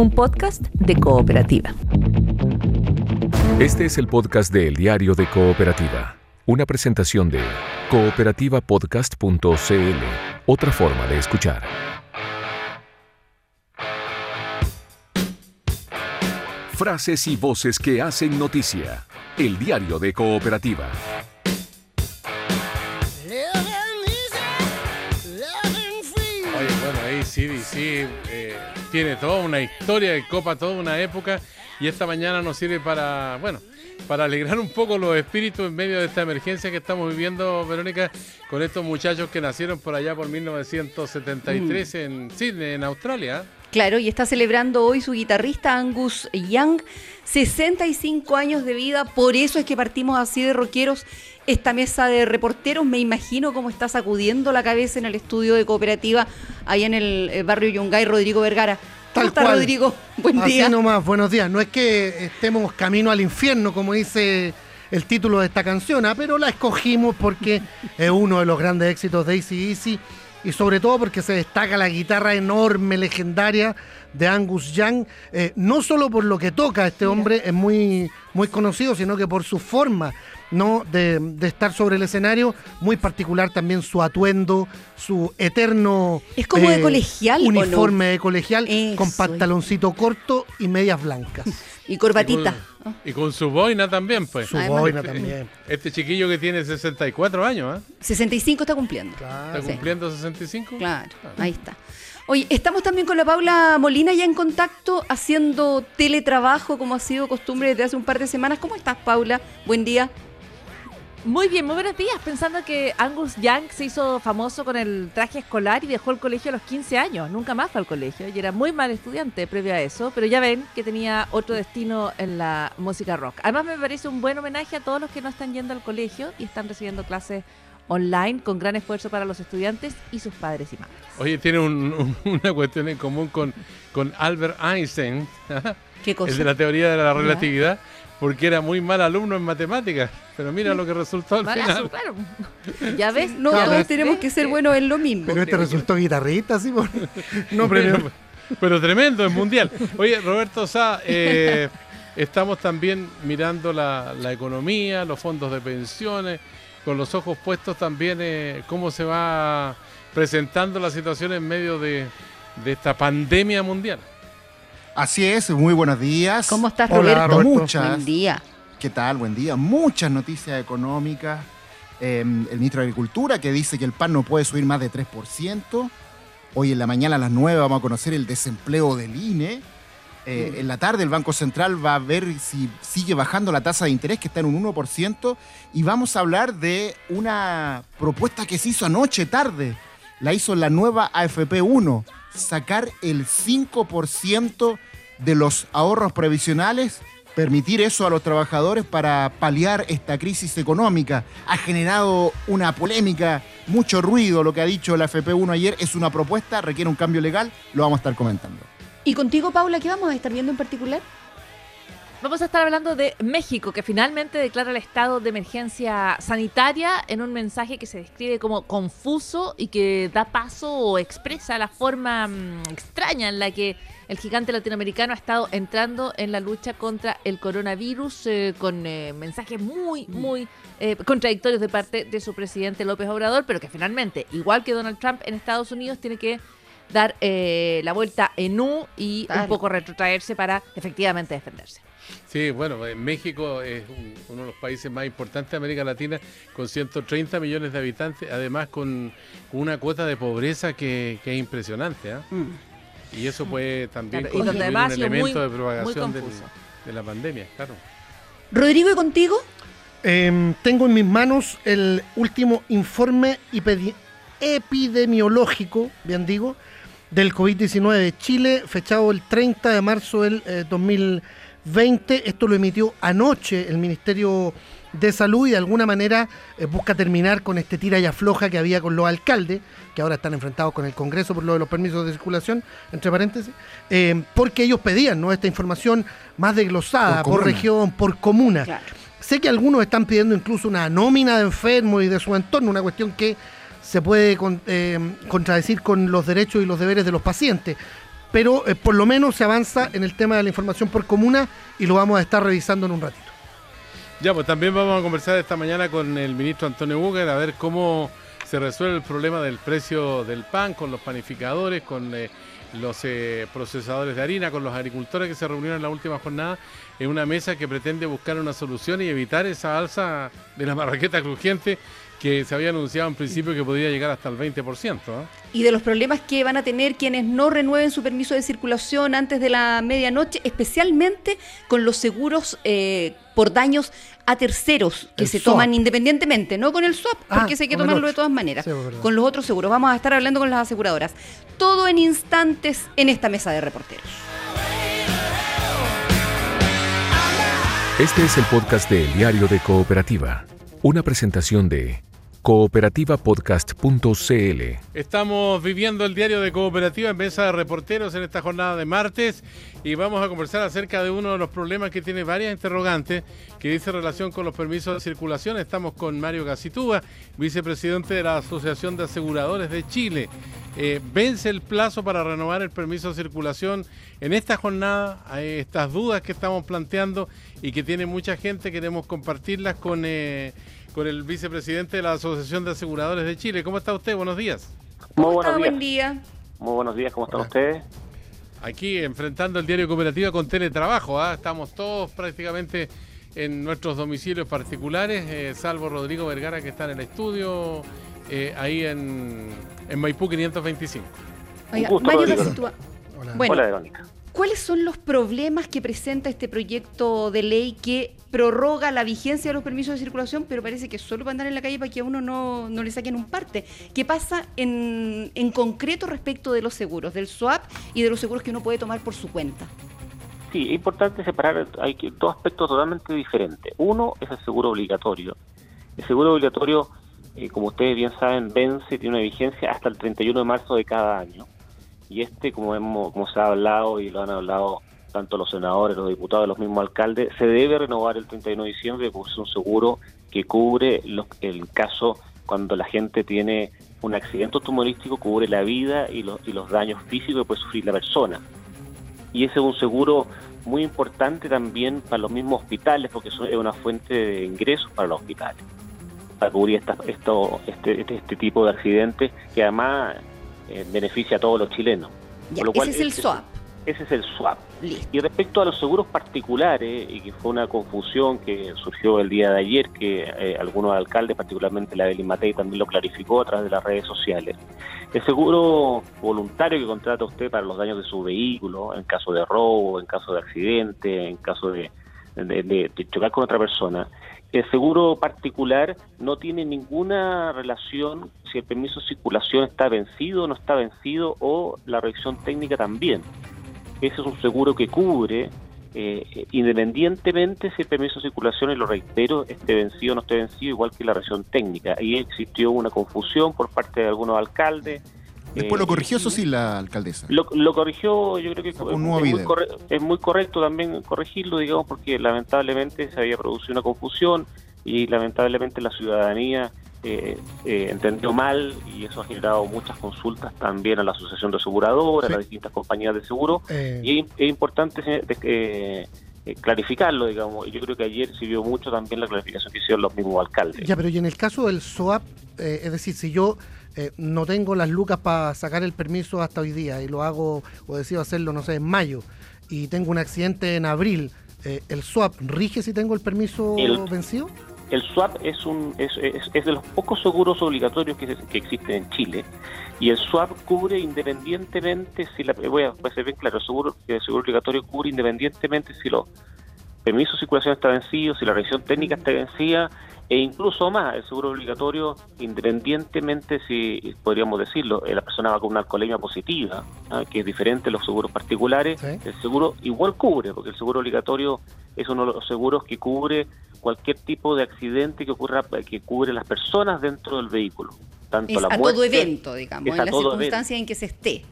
un podcast de cooperativa. Este es el podcast de El Diario de Cooperativa, una presentación de cooperativapodcast.cl, otra forma de escuchar. Frases y voces que hacen noticia. El Diario de Cooperativa. CDC eh, tiene toda una historia de Copa, toda una época, y esta mañana nos sirve para, bueno, para alegrar un poco los espíritus en medio de esta emergencia que estamos viviendo, Verónica, con estos muchachos que nacieron por allá por 1973 en Sydney, en Australia. Claro, y está celebrando hoy su guitarrista Angus Young, 65 años de vida, por eso es que partimos así de rockeros. Esta mesa de reporteros, me imagino cómo está sacudiendo la cabeza en el estudio de cooperativa, ahí en el eh, barrio Yungay, Rodrigo Vergara. ¿Cómo Tal está, cual. Rodrigo? Buen Así día. nomás, buenos días. No es que estemos camino al infierno, como dice el título de esta canción, ah, pero la escogimos porque es uno de los grandes éxitos de AC/DC y sobre todo porque se destaca la guitarra enorme, legendaria de Angus Young, eh, no solo por lo que toca este hombre, es muy, muy conocido, sino que por su forma ¿no? de, de estar sobre el escenario, muy particular también su atuendo, su eterno eh, Es como de colegial, ¿o no? uniforme de colegial con pantaloncito corto y medias blancas. Y corbatita. Y con, y con su boina también, pues. Su Además, boina también. Este chiquillo que tiene 64 años, ¿ah? 65 está cumpliendo. Claro. ¿Está Sí. cumpliendo 65? Claro, ahí está. Oye, estamos también con la Paula Molina ya en contacto, haciendo teletrabajo como ha sido costumbre desde hace un par de semanas. ¿Cómo estás, Paula? Buen día. Muy bien, muy buenos días. Pensando que Angus Young se hizo famoso con el traje escolar y dejó el colegio a los 15 años. Nunca más fue al colegio y era muy mal estudiante previo a eso. Pero ya ven que tenía otro destino en la música rock. Además, me parece un buen homenaje a todos los que no están yendo al colegio y están recibiendo clases online con gran esfuerzo para los estudiantes y sus padres y madres. Oye, tiene un- un- una cuestión en común con, con Albert Einstein, ¿Qué cosa? el de la teoría de la relatividad, porque era muy mal alumno en matemáticas. Pero mira lo que resultó al Malazo, final. claro. Ya ves, No, Claro, todos ¿ves? tenemos que ser buenos en lo mismo. Pero este resultó guitarrista, sí. por- No, Pero, pero. pero tremendo, es mundial. Oye, Roberto Sá, eh, estamos también mirando la, la economía, los fondos de pensiones, con los ojos puestos también eh, cómo se va presentando la situación en medio de, de esta pandemia mundial. Así es, muy buenos días. ¿Cómo estás, Hola, Roberto? Roberto. Muchas. Buen día. ¿Qué tal? Buen día. Muchas noticias económicas. Eh, el ministro de Agricultura que dice que el pan no puede subir más de 3%. Hoy en la mañana a las 9 vamos a conocer el desempleo del INE. Eh, En la tarde el Banco Central va a ver si sigue bajando la tasa de interés que está en un 1%. Y vamos a hablar de una propuesta que se hizo anoche tarde. La hizo la nueva AFP 1. Sacar el 5% de los ahorros previsionales permitir eso a los trabajadores para paliar esta crisis económica. Ha generado una polémica, mucho ruido lo que ha dicho la FP1 ayer. Es una propuesta, requiere un cambio legal, lo vamos a estar comentando. ¿Y contigo, Paula, qué vamos a estar viendo en particular? Vamos a estar hablando de México, que finalmente declara el estado de emergencia sanitaria en un mensaje que se describe como confuso y que da paso o expresa la forma mm, extraña en la que el gigante latinoamericano ha estado entrando en la lucha contra el coronavirus eh, con eh, mensajes muy, muy eh, contradictorios de parte de su presidente López Obrador, pero que finalmente, igual que Donald Trump en Estados Unidos, tiene que dar eh, la vuelta en U y un poco retrotraerse para efectivamente defenderse. Sí, bueno, eh, México es un- uno de los países más importantes de América Latina, con 130 millones de habitantes, además con una cuota de pobreza que, que es impresionante. ¿ah? Y eso puede también Claro, constituir un elemento muy- de propagación del- de la pandemia, claro. Rodrigo, ¿y contigo? Em, tengo en mis manos el último informe epidemiológico, bien digo, del COVID-19 de Chile, fechado el 30 de marzo del eh, 2020. Esto lo emitió anoche el Ministerio de Salud y de alguna manera eh, busca terminar con este tira y afloja que había con los alcaldes, que ahora están enfrentados con el Congreso por lo de los permisos de circulación, entre paréntesis, eh, porque ellos pedían ¿no? esta información más desglosada Por región, por comuna. Claro. Sé que algunos están pidiendo incluso una nómina de enfermos y de su entorno, una cuestión que se puede con- eh, contradecir con los derechos y los deberes de los pacientes. Pero eh, por lo menos se avanza en el tema de la información por comuna y lo vamos a estar revisando en un ratito. Ya, pues también vamos a conversar esta mañana con el ministro Antonio Buger a ver cómo se resuelve el problema del precio del pan con los panificadores, con eh, los eh, procesadores de harina, con los agricultores que se reunieron en la última jornada en una mesa que pretende buscar una solución y evitar esa alza de la marraqueta crujiente que se había anunciado en principio que podría llegar hasta el 20%. ¿eh? Y de los problemas que van a tener quienes no renueven su permiso de circulación antes de la medianoche, especialmente con los seguros eh, por daños a terceros que El se swap. toman independientemente, no con el swap, Ah, porque ese hay que tomarlo de todas maneras, Sí, con los otros seguros. Vamos a estar hablando con las aseguradoras. Todo en instantes en esta mesa de reporteros. Este es el podcast de El Diario de Cooperativa, una presentación de cooperativapodcast.cl. Estamos viviendo el diario de cooperativa en mesa de reporteros en esta jornada de martes y vamos a conversar acerca de uno de los problemas que tiene varias interrogantes que dice relación con los permisos de circulación. Estamos con Mario Gacitúa, vicepresidente de la Asociación de Aseguradores de Chile. Eh, vence el plazo para renovar el permiso de circulación en esta jornada. Hay estas dudas que estamos planteando y que tiene mucha gente. Queremos compartirlas con, eh, con el vicepresidente de la Asociación de Aseguradores de Chile. ¿Cómo está usted? Buenos días. ¿Cómo Muy está? buenos días. Buen día. Muy buenos días, ¿cómo están Hola. ustedes? Aquí enfrentando el diario cooperativa con teletrabajo. ¿ah? Estamos todos prácticamente en nuestros domicilios particulares, eh, salvo Rodrigo Vergara que está en el estudio, eh, ahí en, en Maipú 525. Oiga, gusto, Mario Hola. Bueno. Hola, Verónica. ¿Cuáles son los problemas que presenta este proyecto de ley que prorroga la vigencia de los permisos de circulación, pero parece que solo para andar en la calle para que a uno no, no le saquen un parte? ¿Qué pasa en, en concreto respecto de los seguros, del SWAP y de los seguros que uno puede tomar por su cuenta? Sí, es importante separar, hay dos aspectos totalmente diferentes. Uno es el seguro obligatorio. El seguro obligatorio, eh, como ustedes bien saben, vence, tiene una vigencia hasta el 31 de marzo de cada año. Y este, como, hemos, como se ha hablado y lo han hablado tanto los senadores, los diputados, los mismos alcaldes, se debe renovar el 31 de diciembre porque es un seguro que cubre los- el caso cuando la gente tiene un accidente automovilístico, cubre la vida y los, y los daños físicos que puede sufrir la persona. Y ese es un seguro muy importante también para los mismos hospitales porque es una fuente de ingresos para los hospitales para cubrir esta- esto, este, este, este tipo de accidentes que además eh, beneficia a todos los chilenos. Ya, Por lo cual, ese es el SWAP. Ese es el swap. Listo. Y respecto a los seguros particulares, y que fue una confusión que surgió el día de ayer, que eh, algunos alcaldes, particularmente la Evelyn Matei, también lo clarificó a través de las redes sociales. El seguro voluntario que contrata usted para los daños de su vehículo, en caso de robo, en caso de accidente, en caso de, de- de- de chocar con otra persona, el seguro particular no tiene ninguna relación si el permiso de circulación está vencido o no está vencido o la revisión técnica también. Ese es un seguro que cubre eh, independientemente si el permiso de circulación, y lo reitero, esté vencido o no esté vencido, igual que la revisión técnica. Ahí existió una confusión por parte de algunos alcaldes. Después eh, lo corrigió, eso sí, la alcaldesa. Lo, lo corrigió, yo creo que es, un nuevo es muy corre- es muy correcto también corregirlo, digamos, porque lamentablemente se había producido una confusión y lamentablemente la ciudadanía eh, eh, entendió mal y eso ha generado muchas consultas también a la Asociación de Aseguradoras, Sí. a las distintas compañías de seguro Eh, y es, es importante eh, eh, eh, clarificarlo, digamos, y yo creo que ayer sirvió mucho también la clarificación que hicieron los mismos alcaldes. ya, pero y en el caso del SOAP, eh, es decir, si yo eh, no tengo las lucas para sacar el permiso hasta hoy día y lo hago o decido hacerlo, no sé, en mayo. Y tengo un accidente en abril, eh, ¿el SWAP rige si tengo el permiso El- vencido? El SWAP es, un, es, es- es de los pocos seguros obligatorios que, que existen en Chile. Y el SWAP cubre independientemente si la voy a, ser bien claro el seguro el seguro obligatorio cubre independientemente si los permisos de circulación está vencido si la revisión técnica está vencida e incluso más el seguro obligatorio independientemente si podríamos decirlo eh, la persona va con una alcoholemia positiva ¿ah? que es diferente a los seguros particulares Sí. el seguro igual cubre porque el seguro obligatorio es uno de los seguros que cubre cualquier tipo de accidente que ocurra que cubre las personas dentro del vehículo tanto Es la a muerte, todo evento, digamos, en la circunstancia en que se esté.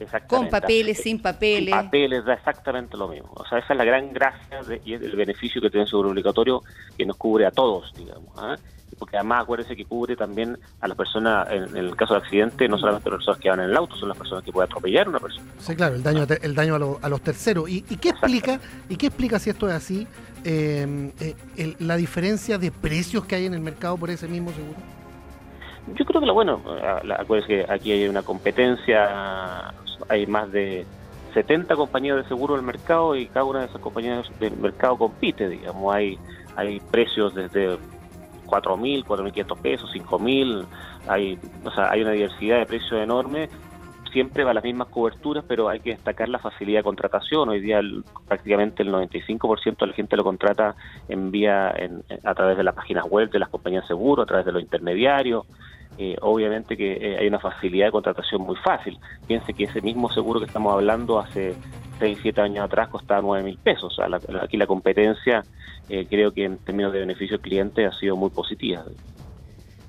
Exactamente. Con papeles, sin papeles. Sin papeles, da exactamente lo mismo. O sea, esa es la gran gracia de- y es el beneficio que tiene el seguro obligatorio que nos cubre a todos, digamos. ¿ah? porque además acuérdense que cubre también a las personas, en, el caso de accidente, no solamente las personas que van en el auto, son las personas que pueden atropellar a una persona. Sí, claro, el daño, a el daño a, los terceros. ¿Y, qué explica y qué explica si esto es así eh, eh, la diferencia de precios que hay en el mercado por ese mismo seguro? Yo creo que lo bueno, acuérdense que aquí hay una competencia, hay más de 70 compañías de seguro en el mercado y cada una de esas compañías del mercado compite, digamos, hay hay precios desde 4.000, 4.500 pesos, 5.000, hay, o sea, hay una diversidad de precios enorme, siempre va las mismas coberturas, pero hay que destacar la facilidad de contratación. Hoy día prácticamente el 95% de la gente lo contrata en vía a través de las páginas web de las compañías de seguro, a través de los intermediarios. Eh, obviamente que eh, hay una facilidad de contratación muy fácil. Piense que ese mismo seguro que estamos hablando hace 6, 7 años atrás costaba 9 mil pesos. aquí la competencia eh, creo que en términos de beneficio al cliente ha sido muy positiva.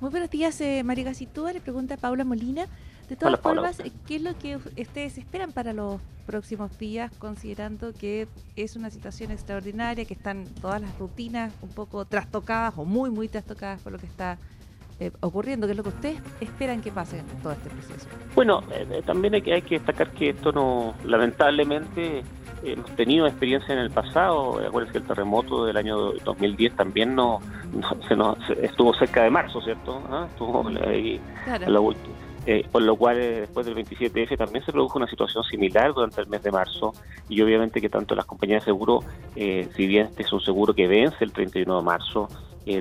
Muy buenos días, eh, María Gacitúa. Le pregunta a Paula Molina. De todas formas, ¿qué es lo que ustedes esperan para los próximos días, considerando que es una situación extraordinaria, que están todas las rutinas un poco trastocadas o muy, muy trastocadas por lo que está eh, ocurriendo? ¿Qué es lo que ustedes esperan que pase en todo este proceso? Bueno, también hay que, hay que destacar que esto no, lamentablemente, hemos tenido experiencia en el pasado. Acuérdense que el terremoto del año 2010 también no, se nos estuvo cerca de marzo, ¿cierto? ¿Ah? Estuvo ahí eh, por lo cual eh, después del 27F también se produjo una situación similar durante el mes de marzo y obviamente que tanto las compañías de seguro, eh, si bien este es un seguro que vence el 31 de marzo,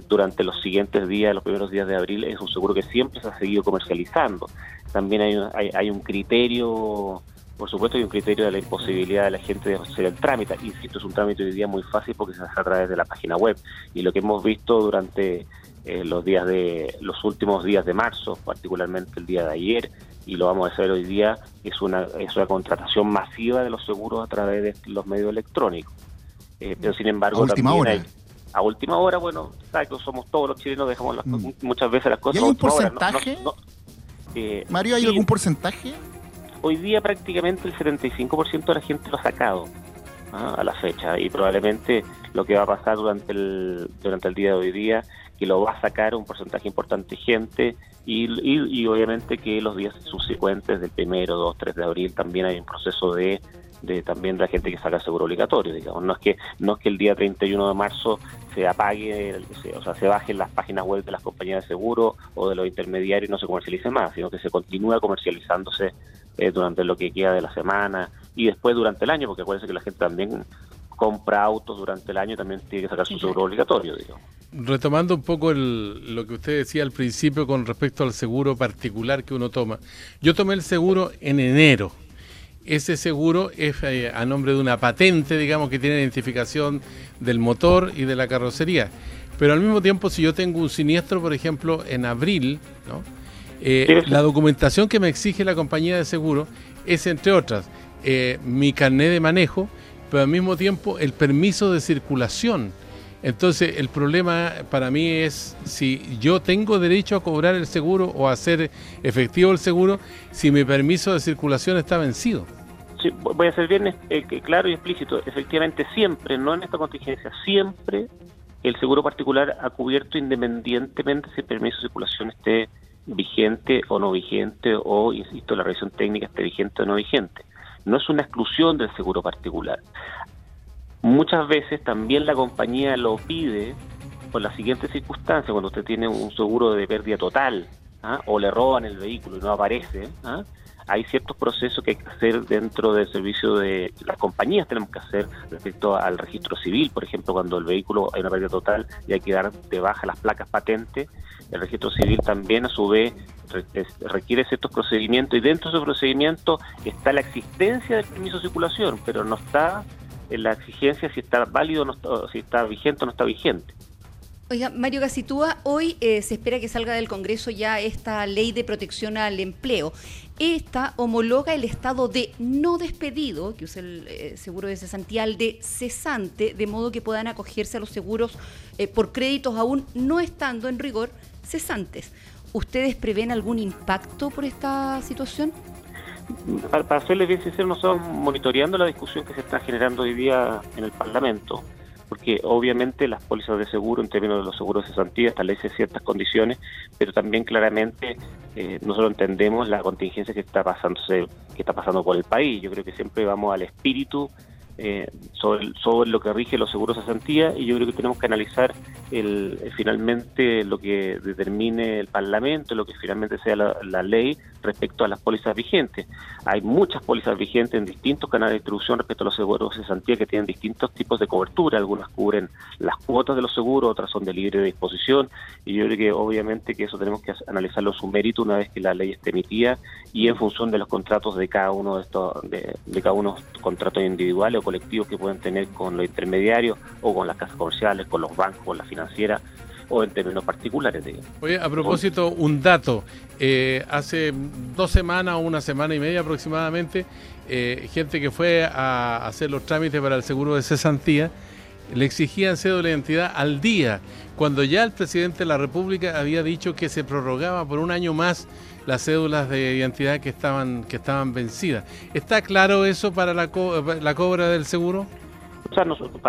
durante los siguientes días, los primeros días de abril, es un seguro que siempre se ha seguido comercializando. También hay, hay, hay un criterio por supuesto hay un criterio de la imposibilidad de la gente de hacer el trámite. Insisto, es un trámite hoy día muy fácil porque se hace a través de la página web. Y lo que hemos visto durante eh, los días de los últimos días de marzo, particularmente el día de ayer, y lo vamos a hacer hoy día, es una, es una contratación masiva de los seguros a través de los medios electrónicos. Eh, pero sin embargo, a última hora. A última hora, bueno, sabes que somos todos los chilenos, dejamos mm. muchas veces las cosas. ¿Y hay un porcentaje? Eh, Mario, ¿hay algún porcentaje? hoy día prácticamente el 75% de la gente lo ha sacado ¿ah? a la fecha y probablemente lo que va a pasar durante el, durante el día de hoy día, que lo va a sacar un porcentaje importante de gente y, y, obviamente que los días subsecuentes del primero, 2, 3 de abril también hay un proceso de de también de la gente que saca seguro obligatorio, digamos. No es que no es que el día 31 de marzo se apague, o sea, se bajen las páginas web de las compañías de seguro o de los intermediarios y no se comercialice más, sino que se continúa comercializándose eh, durante lo que queda de la semana y después durante el año, porque acuérdense que la gente también compra autos durante el año, también tiene que sacar su seguro obligatorio, digamos. Retomando un poco lo que usted decía al principio con respecto al seguro particular que uno toma. Yo tomé el seguro en enero. Ese seguro es eh, a nombre de una patente, digamos, que tiene identificación del motor y de la carrocería. Pero al mismo tiempo, si yo tengo un siniestro, por ejemplo, en abril, ¿no? Eh, la documentación que me exige la compañía de seguro es, entre otras, eh, mi carnet de manejo, pero al mismo tiempo el permiso de circulación. Entonces, el problema para mí es si yo tengo derecho a cobrar el seguro o a hacer efectivo el seguro si mi permiso de circulación está vencido. Sí, voy a ser bien eh, claro y explícito. Efectivamente, siempre, no en esta contingencia, siempre el seguro particular ha cubierto independientemente si el permiso de circulación esté vigente o no vigente o, insisto, la revisión técnica esté vigente o no vigente. No es una exclusión del seguro particular. Muchas veces también la compañía lo pide por las siguientes circunstancias, cuando usted tiene un seguro de pérdida total ¿ah? o le roban el vehículo y no aparece, ¿ah? hay ciertos procesos que hay que hacer dentro del servicio de las compañías tenemos que hacer respecto al registro civil, por ejemplo, cuando el vehículo hay una pérdida total y hay que dar de baja las placas patentes, el registro civil también a su vez requiere ciertos procedimientos y dentro de ese procedimiento está la existencia del permiso de circulación, pero no está en la exigencia si está válido, no si está vigente o no está vigente. Oiga, Mario Gacitúa, hoy eh, se espera que salga del Congreso ya esta ley de protección al empleo. Esta homologa el estado de no despedido, que usa el eh, seguro de cesantía, de cesante, de modo que puedan acogerse a los seguros eh, por créditos aún no estando en rigor cesantes. ¿Ustedes prevén algún impacto por esta situación? Para, para serles bien sincero, nosotros monitoreando la discusión que se está generando hoy día en el Parlamento porque obviamente las pólizas de seguro, en términos de los seguros de cesantía, establecen ciertas condiciones, pero también claramente eh, nosotros entendemos la contingencia que está pasando que está pasando por el país. Yo creo que siempre vamos al espíritu eh, sobre, sobre lo que rige los seguros de cesantía y yo creo que tenemos que analizar el, finalmente lo que determine el Parlamento, lo que finalmente sea la, ley respecto a las pólizas vigentes. Hay muchas pólizas vigentes en distintos canales de distribución respecto a los seguros de cesantía que tienen distintos tipos de cobertura. Algunas cubren las cuotas de los seguros, otras son de libre disposición y yo creo que obviamente que eso tenemos que analizarlo su mérito una vez que la ley esté emitida y en función de los contratos de cada uno de estos, de, de cada uno de estos contratos individuales colectivos que pueden tener con los intermediarios o con las casas comerciales, con los bancos, con la financiera o en términos particulares. Oye, a propósito, un dato. Eh, hace dos semanas o una semana y media aproximadamente, eh, gente que fue a hacer los trámites para el seguro de cesantía le exigían cédula de identidad al día, cuando ya el presidente de la República había dicho que se prorrogaba por un año más las cédulas de identidad que estaban, que estaban vencidas. ¿Está claro eso para la, la cobra del seguro? O sea, nosotros,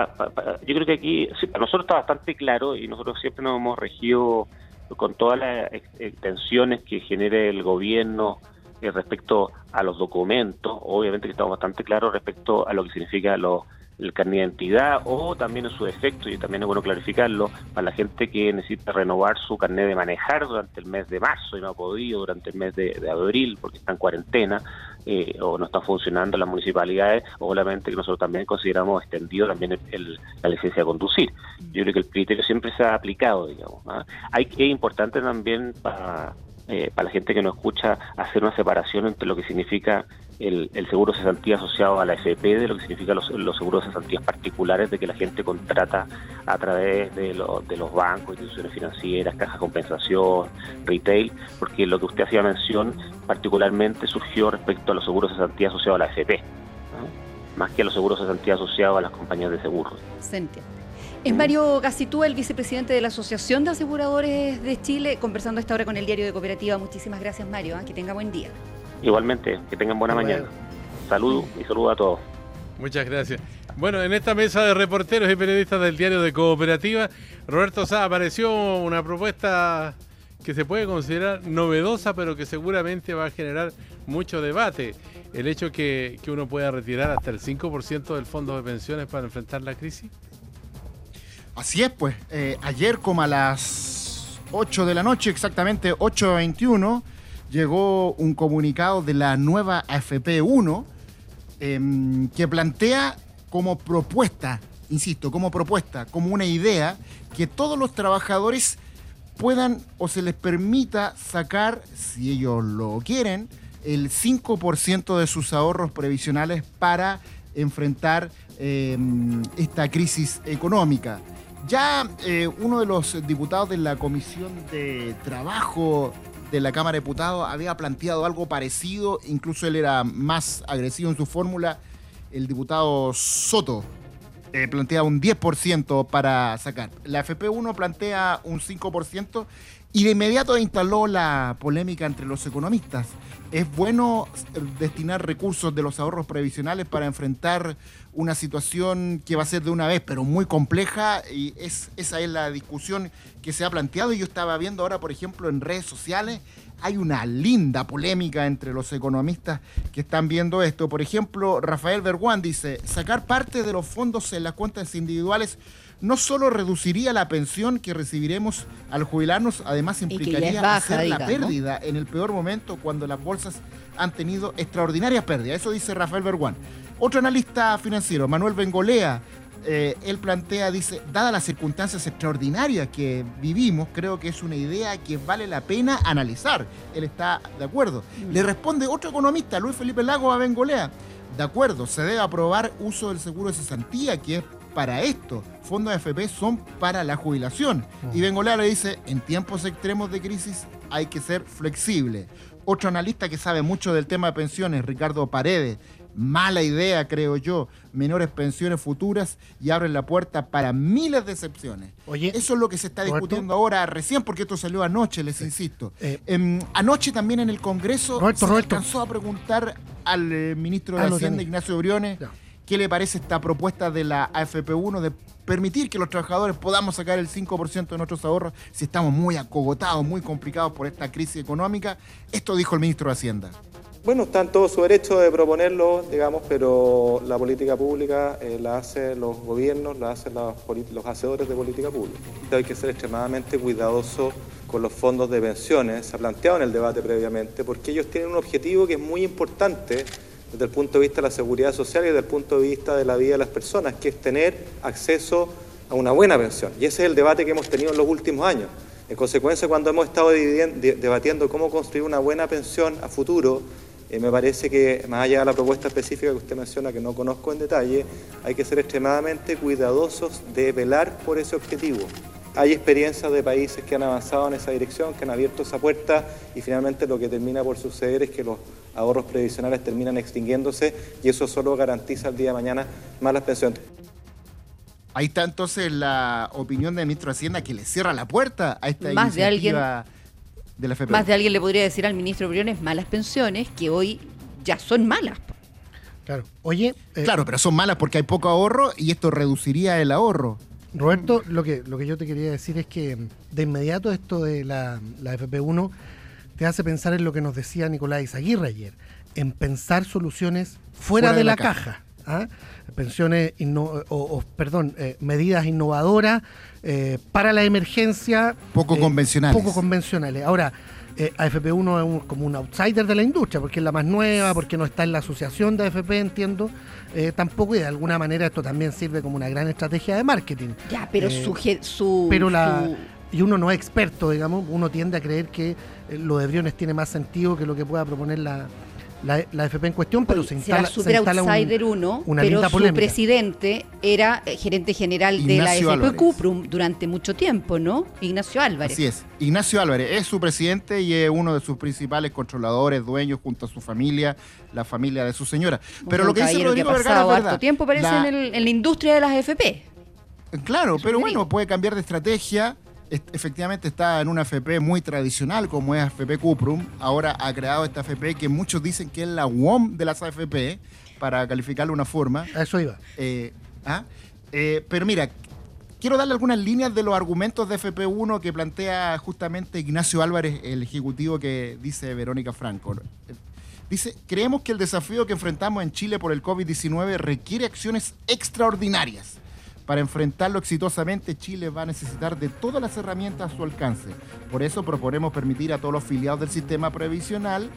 yo creo que aquí, para nosotros está bastante claro y nosotros siempre nos hemos regido con todas las extensiones que genere el gobierno eh, respecto a los documentos. Obviamente que estamos bastante claros respecto a lo que significa los el carnet de identidad o también en su defecto, y también es bueno clarificarlo, para la gente que necesita renovar su carnet de manejar durante el mes de marzo y no ha podido durante el mes de, abril porque está en cuarentena eh, o no está funcionando las municipalidades, obviamente que nosotros también consideramos extendido también el, la licencia de conducir. Yo creo que el criterio siempre se ha aplicado, digamos. ¿ah? Hay es importante también para eh, para la gente que nos escucha, hacer una separación entre lo que significa el, seguro de cesantía asociado a la FP de lo que significa los, seguros de cesantías particulares de que la gente contrata a través de, de los bancos, instituciones financieras, cajas de compensación, retail, porque lo que usted hacía mención particularmente surgió respecto a los seguros de cesantía asociados a la FP, más que a los seguros de cesantía asociados a las compañías de seguros. Se es Mario Gacitúa, el vicepresidente de la Asociación de Aseguradores de Chile, conversando esta hora con el diario de Cooperativa. Muchísimas gracias, Mario. ¿ah? Que tenga buen día. Igualmente, que tengan buena mañana. Saludos y saludos a todos. Muchas gracias. Bueno, en esta mesa de reporteros y periodistas del diario de Cooperativa, Roberto Sá apareció una propuesta que se puede considerar novedosa, pero que seguramente va a generar mucho debate. El hecho que, que uno pueda retirar hasta el 5% del fondo de pensiones para enfrentar la crisis. Así es, pues. Eh, ayer, como a las 8 de la noche, exactamente 8.21, llegó un comunicado de la nueva AFP1 em, que plantea como propuesta, insisto, como propuesta, como una idea, que todos los trabajadores puedan o se les permita sacar, si ellos lo quieren, el 5% de sus ahorros previsionales para enfrentar em, esta crisis económica. Ya eh, uno de los diputados de la Comisión de Trabajo de la Cámara de Diputados había planteado algo parecido, incluso él era más agresivo en su fórmula, el diputado Soto. Eh, plantea un 10% para sacar. La FP1 plantea un 5% y de inmediato instaló la polémica entre los economistas. ¿Es bueno destinar recursos de los ahorros previsionales para enfrentar una situación que va a ser de una vez, pero muy compleja? Y es, esa es la discusión que se ha planteado. Y yo estaba viendo ahora, por ejemplo, en redes sociales, hay una linda polémica entre los economistas que están viendo esto. Por ejemplo, Rafael Berguán dice, sacar parte de los fondos en las cuentas individuales no solo reduciría la pensión que recibiremos al jubilarnos, además implicaría hacer la pérdida en el peor momento cuando las bolsas han tenido extraordinarias pérdidas. Eso dice Rafael Berguán. Otro analista financiero, Manuel Bengolea, eh, él plantea, dice, dadas las circunstancias extraordinarias que vivimos, creo que es una idea que vale la pena analizar. Él está de acuerdo. Mm. Le responde otro economista, Luis Felipe Lago a Bengolea. De acuerdo, se debe aprobar uso del seguro de cesantía, que es para esto. Fondos de FP son para la jubilación. Y Bengolea le dice, en tiempos extremos de crisis hay que ser flexible. Otro analista que sabe mucho del tema de pensiones, Ricardo Paredes, mala idea, creo yo, menores pensiones futuras y abren la puerta para miles de excepciones. Oye, Eso es lo que se está discutiendo ahora recién, porque esto salió anoche, les insisto. Eh, em, anoche también en el Congreso se alcanzó a preguntar al eh, ministro de Hacienda, Ignacio Briones, ¿Qué le parece esta propuesta de la AFP1 de permitir que los trabajadores podamos sacar el 5% de nuestros ahorros si estamos muy acogotados, muy complicados por esta crisis económica? Esto dijo el ministro de Hacienda. Bueno, está en todo su derecho de proponerlo, digamos, pero la política pública eh, la hacen los gobiernos, la hacen los, los hacedores de política pública. Hay que ser extremadamente cuidadoso con los fondos de pensiones, se ha planteado en el debate previamente, porque ellos tienen un objetivo que es muy importante desde el punto de vista de la seguridad social y desde el punto de vista de la vida de las personas, que es tener acceso a una buena pensión. Y ese es el debate que hemos tenido en los últimos años. En consecuencia, cuando hemos estado debatiendo cómo construir una buena pensión a futuro, eh, me parece que, más allá de la propuesta específica que usted menciona, que no conozco en detalle, hay que ser extremadamente cuidadosos de velar por ese objetivo. Hay experiencias de países que han avanzado en esa dirección, que han abierto esa puerta y finalmente lo que termina por suceder es que los ahorros previsionales terminan extinguiéndose y eso solo garantiza el día de mañana malas pensiones. Ahí está entonces la opinión del ministro de Hacienda que le cierra la puerta a esta Más de alguien más de alguien le podría decir al ministro Briones malas pensiones que hoy ya son malas. Claro. Oye. Eh, claro, pero son malas porque hay poco ahorro y esto reduciría el ahorro. Roberto, lo que, lo que yo te quería decir es que de inmediato esto de la, FP1 te hace pensar en lo que nos decía Nicolás Aguirre ayer, en pensar soluciones fuera, de, la, caja. ¿ah? Pensiones, o, perdón, eh, medidas innovadoras eh, para la emergencia. Poco eh, convencionales. Poco convencionales. Ahora, eh, AFP1 es como un outsider de la industria, porque es la más nueva, porque no está en la asociación de AFP, entiendo, tampoco, y de alguna manera esto también sirve como una gran estrategia de marketing. Ya, pero su, su... Pero la... Y uno no es experto, digamos, uno tiende a creer que lo de Briones tiene más sentido que lo que pueda proponer la, la, FP en cuestión, pero se instala, super outsider uno, pero su presidente era eh, gerente general de la FP Cuprum durante mucho tiempo, ¿no? Ignacio Álvarez. Así es. Ignacio Álvarez es su presidente y es uno de sus principales controladores, dueños, junto a su familia, la familia de su señora. Pero lo que dice Rodrigo que ha pasado harto tiempo parece en, en la industria de las FP. Claro, pero bueno, puede cambiar de estrategia efectivamente está en una FP muy tradicional como es AFP Cuprum. Ahora ha creado esta FP que muchos dicen que es la WOM de las AFP, para calificarlo de una forma. eso iba. Eh, ¿ah? eh, pero mira, quiero darle algunas líneas de los argumentos de FP1 que plantea justamente Ignacio Álvarez, el ejecutivo que dice Verónica Franco. Dice, creemos que el desafío que enfrentamos en Chile por el COVID-19 requiere acciones extraordinarias para enfrentarlo exitosamente, Chile va a necesitar de todas las herramientas a su alcance. Por eso proponemos permitir a todos los filiados del sistema previsional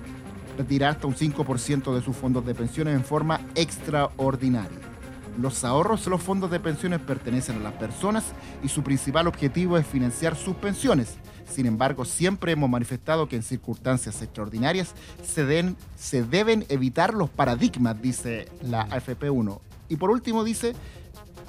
retirar hasta un 5% de sus fondos de pensiones en forma extraordinaria. Los ahorros de los fondos de pensiones pertenecen a las personas y su principal objetivo es financiar sus pensiones. Sin embargo, siempre hemos manifestado que en circunstancias extraordinarias se, se deben evitar los paradigmas, dice la AFP1. Y por último dice,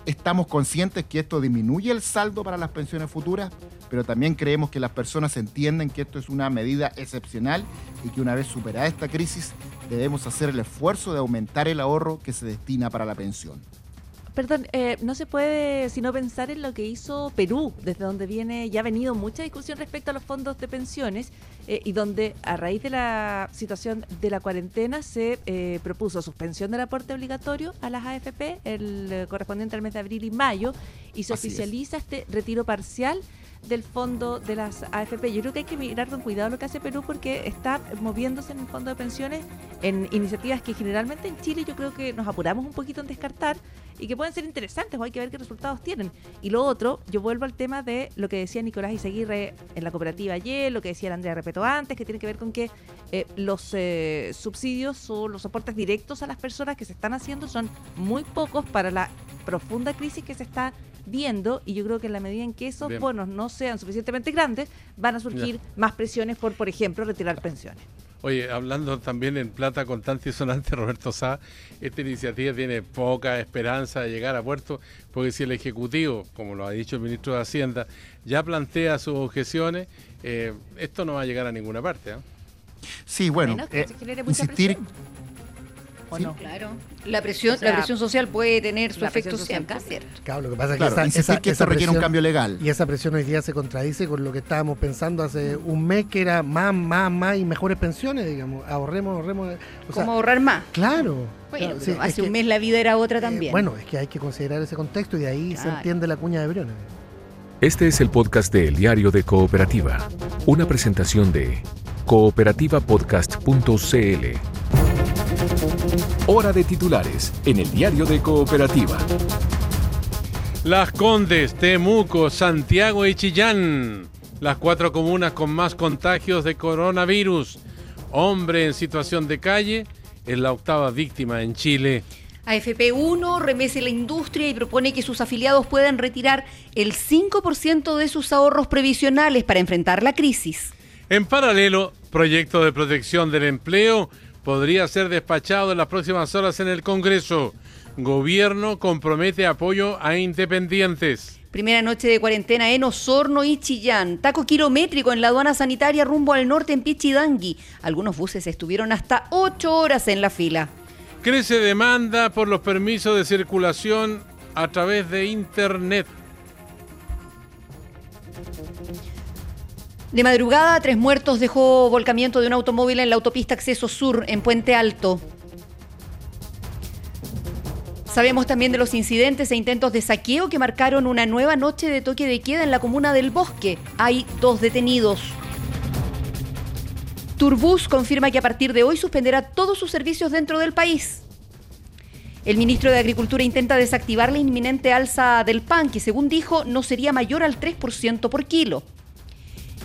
Estamos conscientes que esto disminuye el saldo para las pensiones futuras, pero también creemos que las personas entienden que esto es una medida excepcional y que una vez superada esta crisis debemos hacer el esfuerzo de aumentar el ahorro que se destina para la pensión. Perdón, eh, no se puede sino pensar en lo que hizo Perú, desde donde viene ya ha venido mucha discusión respecto a los fondos de pensiones eh, y donde a raíz de la situación de la cuarentena se eh, propuso suspensión del aporte obligatorio a las AFP, el correspondiente al mes de abril y mayo, y se oficializa este retiro parcial del fondo de las AFP. Yo creo que hay que mirar con cuidado lo que hace Perú porque está moviéndose en el fondo de pensiones en iniciativas que generalmente en Chile yo creo que nos apuramos un poquito en descartar y que pueden ser interesantes o hay que ver qué resultados tienen. Y lo otro, yo vuelvo al tema de lo que decía Nicolás Izaguirre en la cooperativa ayer, lo que decía Andrea Repeto antes, que tiene que ver con que eh, los eh, subsidios o los soportes directos a las personas que se están haciendo son muy pocos para la profunda crisis que se está viendo y yo creo que en la medida en que esos bonos no sean suficientemente grandes, van a surgir más presiones por, por ejemplo, retirar pensiones. Oye, hablando también en plata constante y sonante, Roberto Sá, esta iniciativa tiene poca esperanza de llegar a puerto, porque si el Ejecutivo, como lo ha dicho el ministro de Hacienda, ya plantea sus objeciones, eh, esto no va a llegar a ninguna parte. ¿eh? Sí, bueno, eh, insistir, ¿o Sí. no? Claro. La presión, O sea, la presión social puede tener su efecto siempre. Claro, lo que pasa es que Claro, esa, insistir esa- que esa esto requiere un cambio legal. Y esa presión hoy día se contradice con lo que estábamos pensando hace un mes, que era más, más, más y mejores pensiones, digamos. Ahorremos, ahorremos. O sea, ¿Cómo ahorrar más? claro. Bueno, claro, pero sí, hace que, un mes la vida era otra eh, también. bueno, es que hay que considerar ese contexto y de ahí se entiende la cuña de Briones. Este es el podcast de El Diario de Cooperativa, una presentación de cooperativapodcast.cl. Hora de titulares en El Diario de Cooperativa. Las Condes, Temuco, Santiago y Chillán. Las cuatro comunas con más contagios de coronavirus. Hombre en situación de calle es la octava víctima en Chile. AFP1 remece la industria y propone que sus afiliados puedan retirar el 5% de sus ahorros previsionales para enfrentar la crisis. En paralelo, proyecto de protección del empleo podría ser despachado en las próximas horas en el Congreso. Gobierno compromete apoyo a independientes. Primera noche de cuarentena en Osorno y Chillán. Taco kilométrico en la aduana sanitaria rumbo al norte en Pichidangui. Algunos buses estuvieron hasta 8 horas en la fila. Crece demanda por los permisos de circulación a través de Internet. De madrugada, tres muertos dejó volcamiento de un automóvil en la autopista Acceso Sur, en Puente Alto. Sabemos también de los incidentes e intentos de saqueo que marcaron una nueva noche de toque de queda en la comuna del Bosque. Hay dos detenidos. Turbus confirma que a partir de hoy suspenderá todos sus servicios dentro del país. El ministro de Agricultura intenta desactivar la inminente alza del pan, que según dijo no sería mayor al 3% por kilo.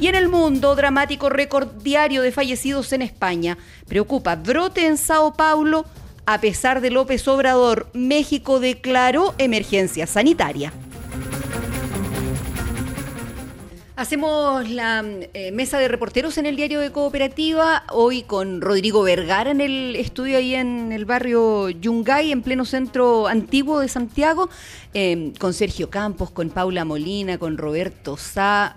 Y en el mundo, dramático récord diario de fallecidos en España. Preocupa brote en Sao Paulo. A pesar de López Obrador, México declaró emergencia sanitaria. Hacemos la eh, mesa de reporteros en el diario de Cooperativa, hoy con Rodrigo Vergara en el estudio ahí en el barrio Yungay, en pleno centro antiguo de Santiago, eh, con Sergio Campos, con Paula Molina, con Roberto Sá,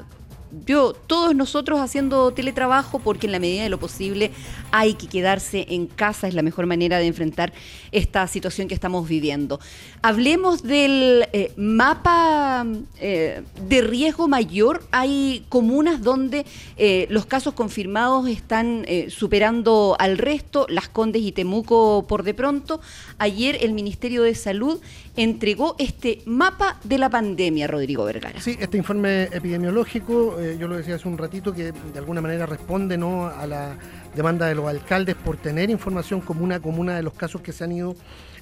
yo, todos nosotros haciendo teletrabajo porque en la medida de lo posible hay que quedarse en casa, es la mejor manera de enfrentar esta situación que estamos viviendo. Hablemos del eh, mapa eh, de riesgo mayor. Hay comunas donde eh, los casos confirmados están superando al resto, Las Condes y Temuco por de pronto. Ayer el Ministerio de Salud entregó este mapa de la pandemia, Rodrigo Vergara. Sí, este informe epidemiológico, eh, yo lo decía hace un ratito, que de alguna manera responde ¿no? a la demanda de los alcaldes por tener información comuna a comuna de los casos que se han ido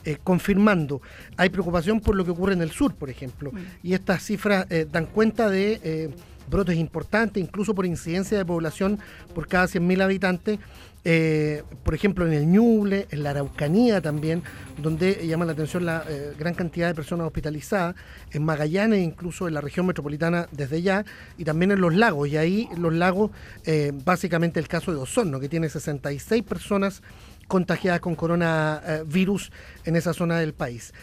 eh, confirmando. Hay preocupación por lo que ocurre en el sur, por ejemplo, y estas cifras eh, dan cuenta de brotes importantes, incluso por incidencia de población por cada 100.000 habitantes. Eh, por ejemplo, en el Ñuble, en la Araucanía también, donde llama la atención la eh, gran cantidad de personas hospitalizadas, en Magallanes, incluso en la región metropolitana desde ya, y también en los lagos. Y ahí los lagos, eh, básicamente el caso de Osorno, que tiene 66 personas contagiadas con coronavirus en esa zona del país.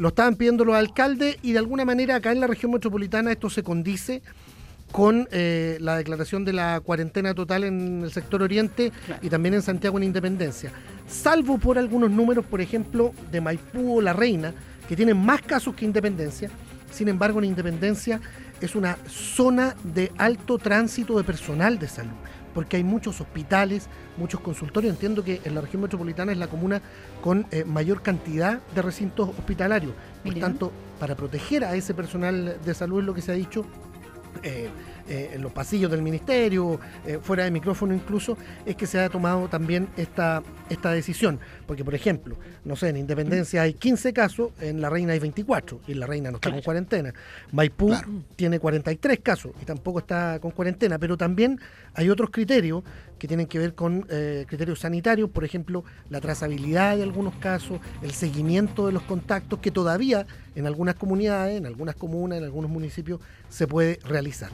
Lo estaban pidiendo los alcaldes y de alguna manera acá en la región metropolitana esto se condice con eh, la declaración de la cuarentena total en el sector oriente y también en Santiago en Independencia. Salvo por algunos números, por ejemplo, de Maipú o La Reina, que tienen más casos que Independencia. Sin embargo, en Independencia es una zona de alto tránsito de personal de salud, porque hay muchos hospitales, muchos consultorios. Entiendo que en la región metropolitana es la comuna con eh, mayor cantidad de recintos hospitalarios. Por tanto, para proteger a ese personal de salud es lo que se ha dicho, eh, eh, en los pasillos del ministerio, eh, fuera de micrófono incluso, es que se ha tomado también esta, esta decisión. Porque, por ejemplo, no sé, en Independencia hay 15 casos, en La Reina hay 24, y La Reina no está con cuarentena. Maipú Claro. tiene 43 casos y tampoco está con cuarentena, pero también hay otros criterios que tienen que ver con eh, criterios sanitarios, por ejemplo, la trazabilidad de algunos casos, el seguimiento de los contactos, que todavía en algunas comunidades, en algunas comunas, en algunos municipios se puede realizar.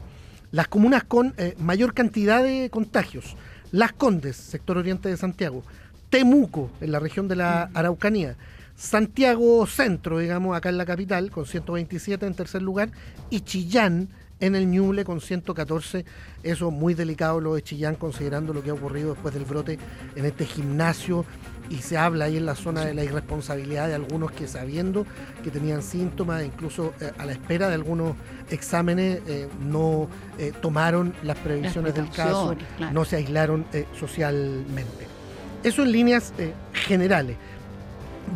Las comunas con eh, mayor cantidad de contagios, Las Condes, sector oriente de Santiago, Temuco, en la región de la Araucanía, Santiago Centro, digamos, acá en la capital, con 127 en tercer lugar, y Chillán en el Ñuble con 114. Eso muy delicado lo de Chillán, considerando lo que ha ocurrido después del brote en este gimnasio. Y se habla ahí en la zona de la irresponsabilidad de algunos que sabiendo que tenían síntomas, incluso eh, a la espera de algunos exámenes, eh, no eh, tomaron las previsiones del caso, claro. no se aislaron eh, socialmente. Eso en líneas eh, generales.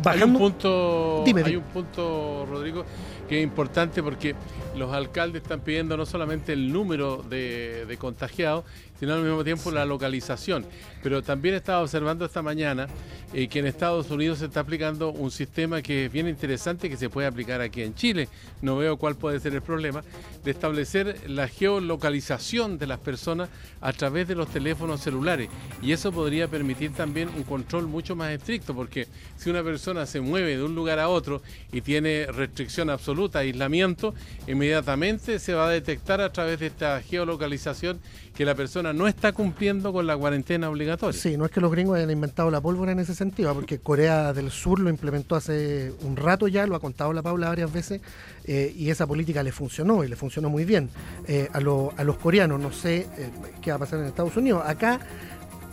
Hay un punto, Dime, hay un punto, Rodrigo, que es importante porque los alcaldes están pidiendo no solamente el número de, contagiados, sino al mismo tiempo la localización. Pero también estaba observando esta mañana eh, que en Estados Unidos se está aplicando un sistema que es bien interesante que se puede aplicar aquí en Chile. No veo cuál puede ser el problema de establecer la geolocalización de las personas a través de los teléfonos celulares. Y eso podría permitir también un control mucho más estricto, porque si una persona se mueve de un lugar a otro y tiene restricción absoluta, aislamiento, inmediatamente se va a detectar a través de esta geolocalización que la persona no está cumpliendo con la cuarentena obligatoria. Sí, no es que los gringos hayan inventado la pólvora en ese sentido, porque Corea del Sur lo implementó hace un rato ya, lo ha contado la Paula varias veces, eh, y esa política le funcionó y le funcionó muy bien eh, a, lo- a los coreanos. No sé eh, qué va a pasar en Estados Unidos. Acá.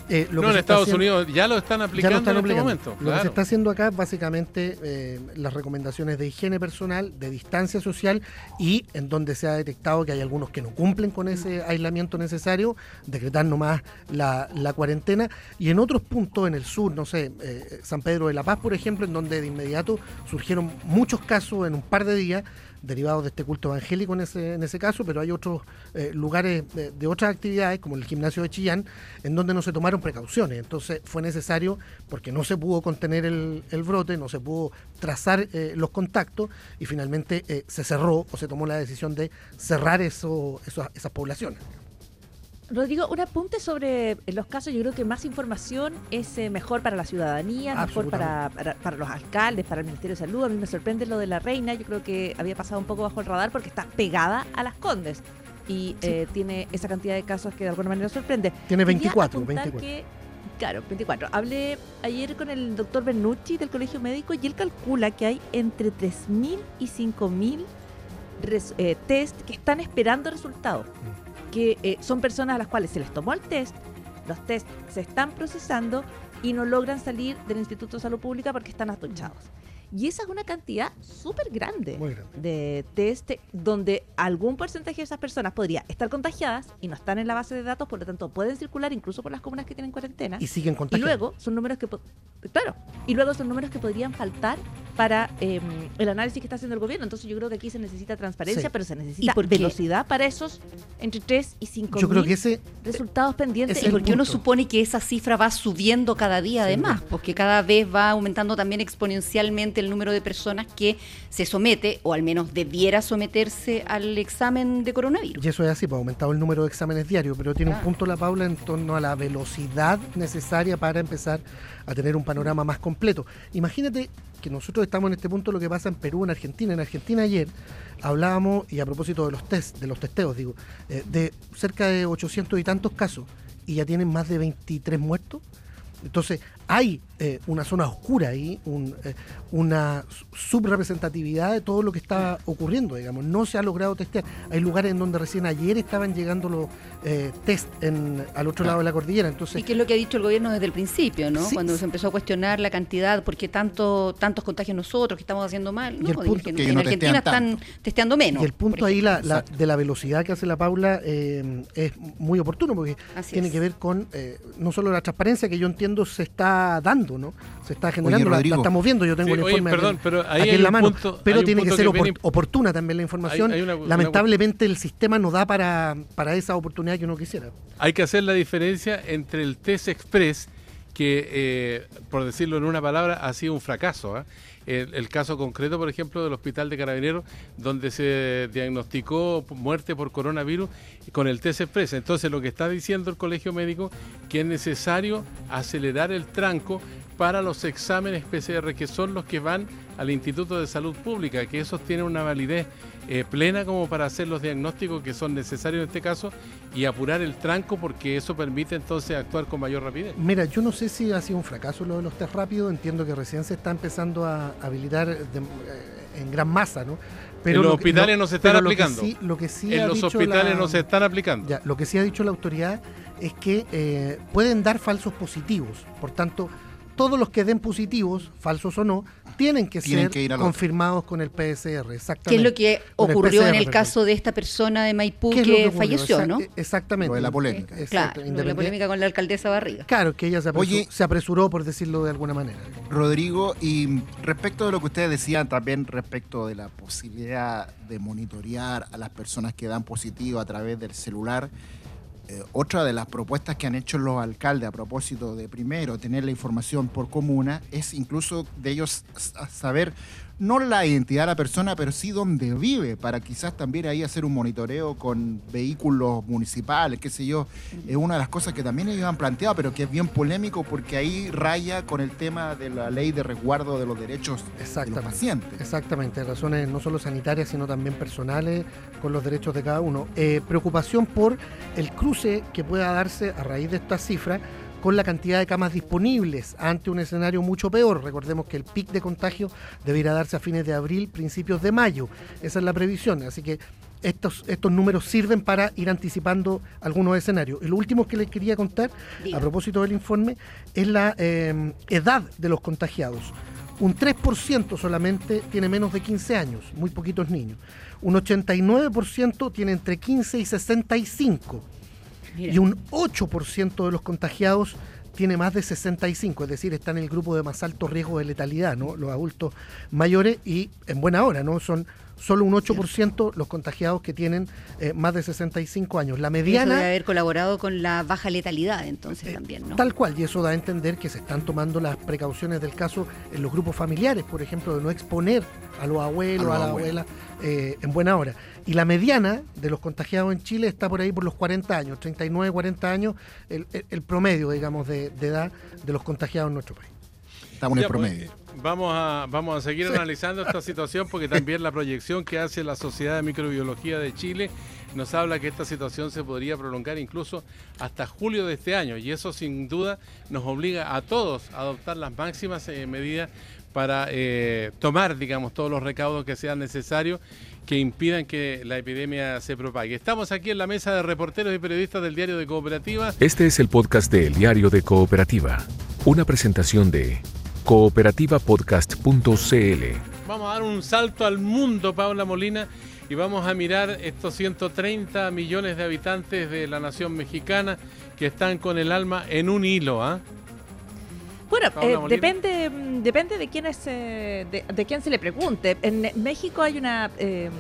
Eh, lo no, que en Estados haciendo- Unidos ya lo están aplicando lo están en este aplicando. momento. Lo que se está haciendo acá es básicamente eh, las recomendaciones de higiene personal, de distancia social y en donde se ha detectado que hay algunos que no cumplen con ese aislamiento necesario, decretar nomás la, la cuarentena. Y en otros puntos en el sur, no sé, eh, San Pedro de la Paz, por ejemplo, en donde de inmediato surgieron muchos casos en un par de días derivados de este culto evangélico en ese, en ese caso, pero hay otros eh, lugares de, otras actividades, como el gimnasio de Chillán, en donde no se tomaron precauciones. Entonces fue necesario, porque no se pudo contener el, el brote, no se pudo trazar eh, los contactos y finalmente eh, se cerró o se tomó la decisión de cerrar eso, eso- esas poblaciones. Rodrigo, un apunte sobre los casos. Yo creo que más información es eh, mejor para la ciudadanía, mejor para, para, para los alcaldes, para el Ministerio de Salud. A mí me sorprende lo de la reina. Yo creo que había pasado un poco bajo el radar porque está pegada a las condes y eh, tiene esa cantidad de casos que de alguna manera sorprende. Tiene Quería 24, apuntar 24. que- claro, 24. Hablé ayer con el doctor Bernucci del Colegio Médico y él calcula que hay entre 3.000 y 5.000 res- eh, test que están esperando resultados. Que eh, son personas a las cuales se les tomó el test, los test se están procesando y no logran salir del Instituto de Salud Pública porque están atochados. Y esa es una cantidad súper grande de test donde algún porcentaje de esas personas podría estar contagiadas y no están en la base de datos, por lo tanto pueden circular incluso por las comunas que tienen cuarentena. Y siguen Y contagiando. luego son números que claro, y luego son números que podrían faltar para eh, el análisis que está haciendo el gobierno. Entonces yo creo que aquí se necesita transparencia, Sí. pero se necesita ¿Y velocidad para esos entre 3 y 5 Yo creo que ese resultados pendientes. ese Y porque uno supone que esa cifra va subiendo cada día además, porque cada vez va aumentando también exponencialmente el número de personas que se somete, o al menos debiera someterse al examen de coronavirus. Y eso es así, pues ha aumentado el número de exámenes diarios, pero tiene un punto la Paula en torno a la velocidad necesaria para empezar a tener un panorama más completo. Imagínate que nosotros estamos en este punto lo que pasa en Perú, en Argentina. En Argentina ayer hablábamos, y a propósito de los test, de los testeos, digo, eh, de cerca de 800 y tantos casos, y ya tienen más de 23 muertos. Entonces, hay eh, una zona oscura ahí, un, eh, una subrepresentatividad de todo lo que está ocurriendo, digamos. No se ha logrado testear. Hay lugares en donde recién ayer estaban llegando los eh, test en, al otro lado de la cordillera. Entonces, Y que es lo que ha dicho el gobierno desde el principio, ¿no? Sí. Cuando se empezó a cuestionar la cantidad, ¿por qué tanto, tantos contagios nosotros que estamos haciendo mal? Y el No, punto- en, que en no Argentina están testeando menos. y el punto ahí la, de la velocidad que hace la Paula eh, es muy oportuno porque Así tiene es. que ver con no solo la transparencia que yo entiendo se está dando, ¿no? Se está generando, la- la, estamos viendo, yo tengo Sí, el oye, informe perdón, aquí, pero ahí aquí en la mano, punto- pero tiene que ser que opor- viene- oportuna también la información. Hay- hay una- una- Lamentablemente el sistema no da para, para esa oportunidad que uno quisiera. Hay que hacer la diferencia entre el test express, que eh, por decirlo en una palabra, ha sido un fracaso. ¿ah? El, caso concreto, por ejemplo, del Hospital de Carabineros, donde se diagnosticó muerte por coronavirus con el test express. Entonces, lo que está diciendo el Colegio Médico, que es necesario acelerar el tranco para los exámenes PCR, que son los que van al Instituto de Salud Pública, que esos tienen una validez eh, plena como para hacer los diagnósticos que son necesarios en este caso y apurar el tranco porque eso permite entonces actuar con mayor rapidez. Mira, yo no sé si ha sido un fracaso lo de los test rápidos, entiendo que recién se está empezando a habilitar de- eh, en gran masa, ¿no? en los hospitales no se están pero lo que aplicando. sí- Lo que sí, en ha los dicho hospitales la- no se están aplicando. ya, lo que sí ha dicho la autoridad es que eh, pueden dar falsos positivos. Por tanto, todos los que den positivos, falsos o no, tienen que Tienen ser que ir confirmados con el. ¿Qué Exactamente. es lo que el ocurrió en el caso de esta persona de Maipú ¿Qué que, falleció, Exact- no? Exactamente. Lo de la polémica. Exacto, Claro, la polémica con la alcaldesa Barriga. Claro, que ella se apresuró, Oye. se apresuró, por decirlo de alguna manera. Rodrigo, y respecto de lo que ustedes decían también respecto de la posibilidad de monitorear a las personas que dan positivo a través del celular, eh, otra de las propuestas que han hecho los alcaldes a propósito de primero tener la información por comuna es incluso de ellos saber no la identidad de la persona, pero sí dónde vive, para quizás también ahí hacer un monitoreo con vehículos municipales, qué sé yo. Es una de las cosas que también ellos han planteado, pero que es bien polémico porque ahí raya con el tema de la ley de resguardo de los derechos de los Exactamente. pacientes. Exactamente, razones no solo sanitarias, sino también personales con los derechos de cada uno. Eh, preocupación por el cruce que pueda darse a raíz de esta cifra con la cantidad de camas disponibles ante un escenario mucho peor. Recordemos que el pic de contagio deberá darse a fines de abril, principios de mayo. Esa es la previsión. Así que estos, estos números sirven para ir anticipando algunos escenarios. Y lo último que les quería contar, a propósito del informe, es la eh, edad de los contagiados. Un 3% solamente tiene menos de 15 años, muy poquitos niños. Un 89% tiene entre 15 y 65. Y un 8% de los contagiados tiene más de 65, es decir, está en el grupo de más alto riesgo de letalidad, ¿no? Los adultos mayores y en buena hora, ¿no? Son solo un 8% los contagiados que tienen eh, más de 65 años. La Eso debe mediana haber colaborado con la baja letalidad, entonces también, ¿no? Eh, Tal cual, y eso da a entender que se están tomando las precauciones del caso en los grupos familiares, por ejemplo, de no exponer a los abuelos, A la abuela eh, en buena hora. Y la mediana de los contagiados en Chile está por ahí por los 40 años, 39, 40 años, el, el- el promedio, digamos, de, de edad de los contagiados en nuestro país. Estamos en el pues, promedio. Vamos, a, vamos a seguir analizando esta situación porque también la proyección que hace la Sociedad de Microbiología de Chile nos habla que esta situación se podría prolongar incluso hasta julio de este año. Y eso sin duda nos obliga a todos a adoptar las máximas eh, medidas para eh, tomar, digamos, todos los recaudos que sean necesarios que impidan que la epidemia se propague. Estamos aquí en la mesa de reporteros y periodistas del diario de Cooperativa. Este es el podcast de El Diario de Cooperativa, una presentación de cooperativapodcast.cl. Vamos a dar un salto al mundo, Paula Molina, y vamos a mirar estos 130 millones de habitantes de la nación mexicana que están con el alma en un hilo, ¿ah? Bueno, eh, depende, mm, depende de quién es, eh, de, de quién se le pregunte. En México hay una eh,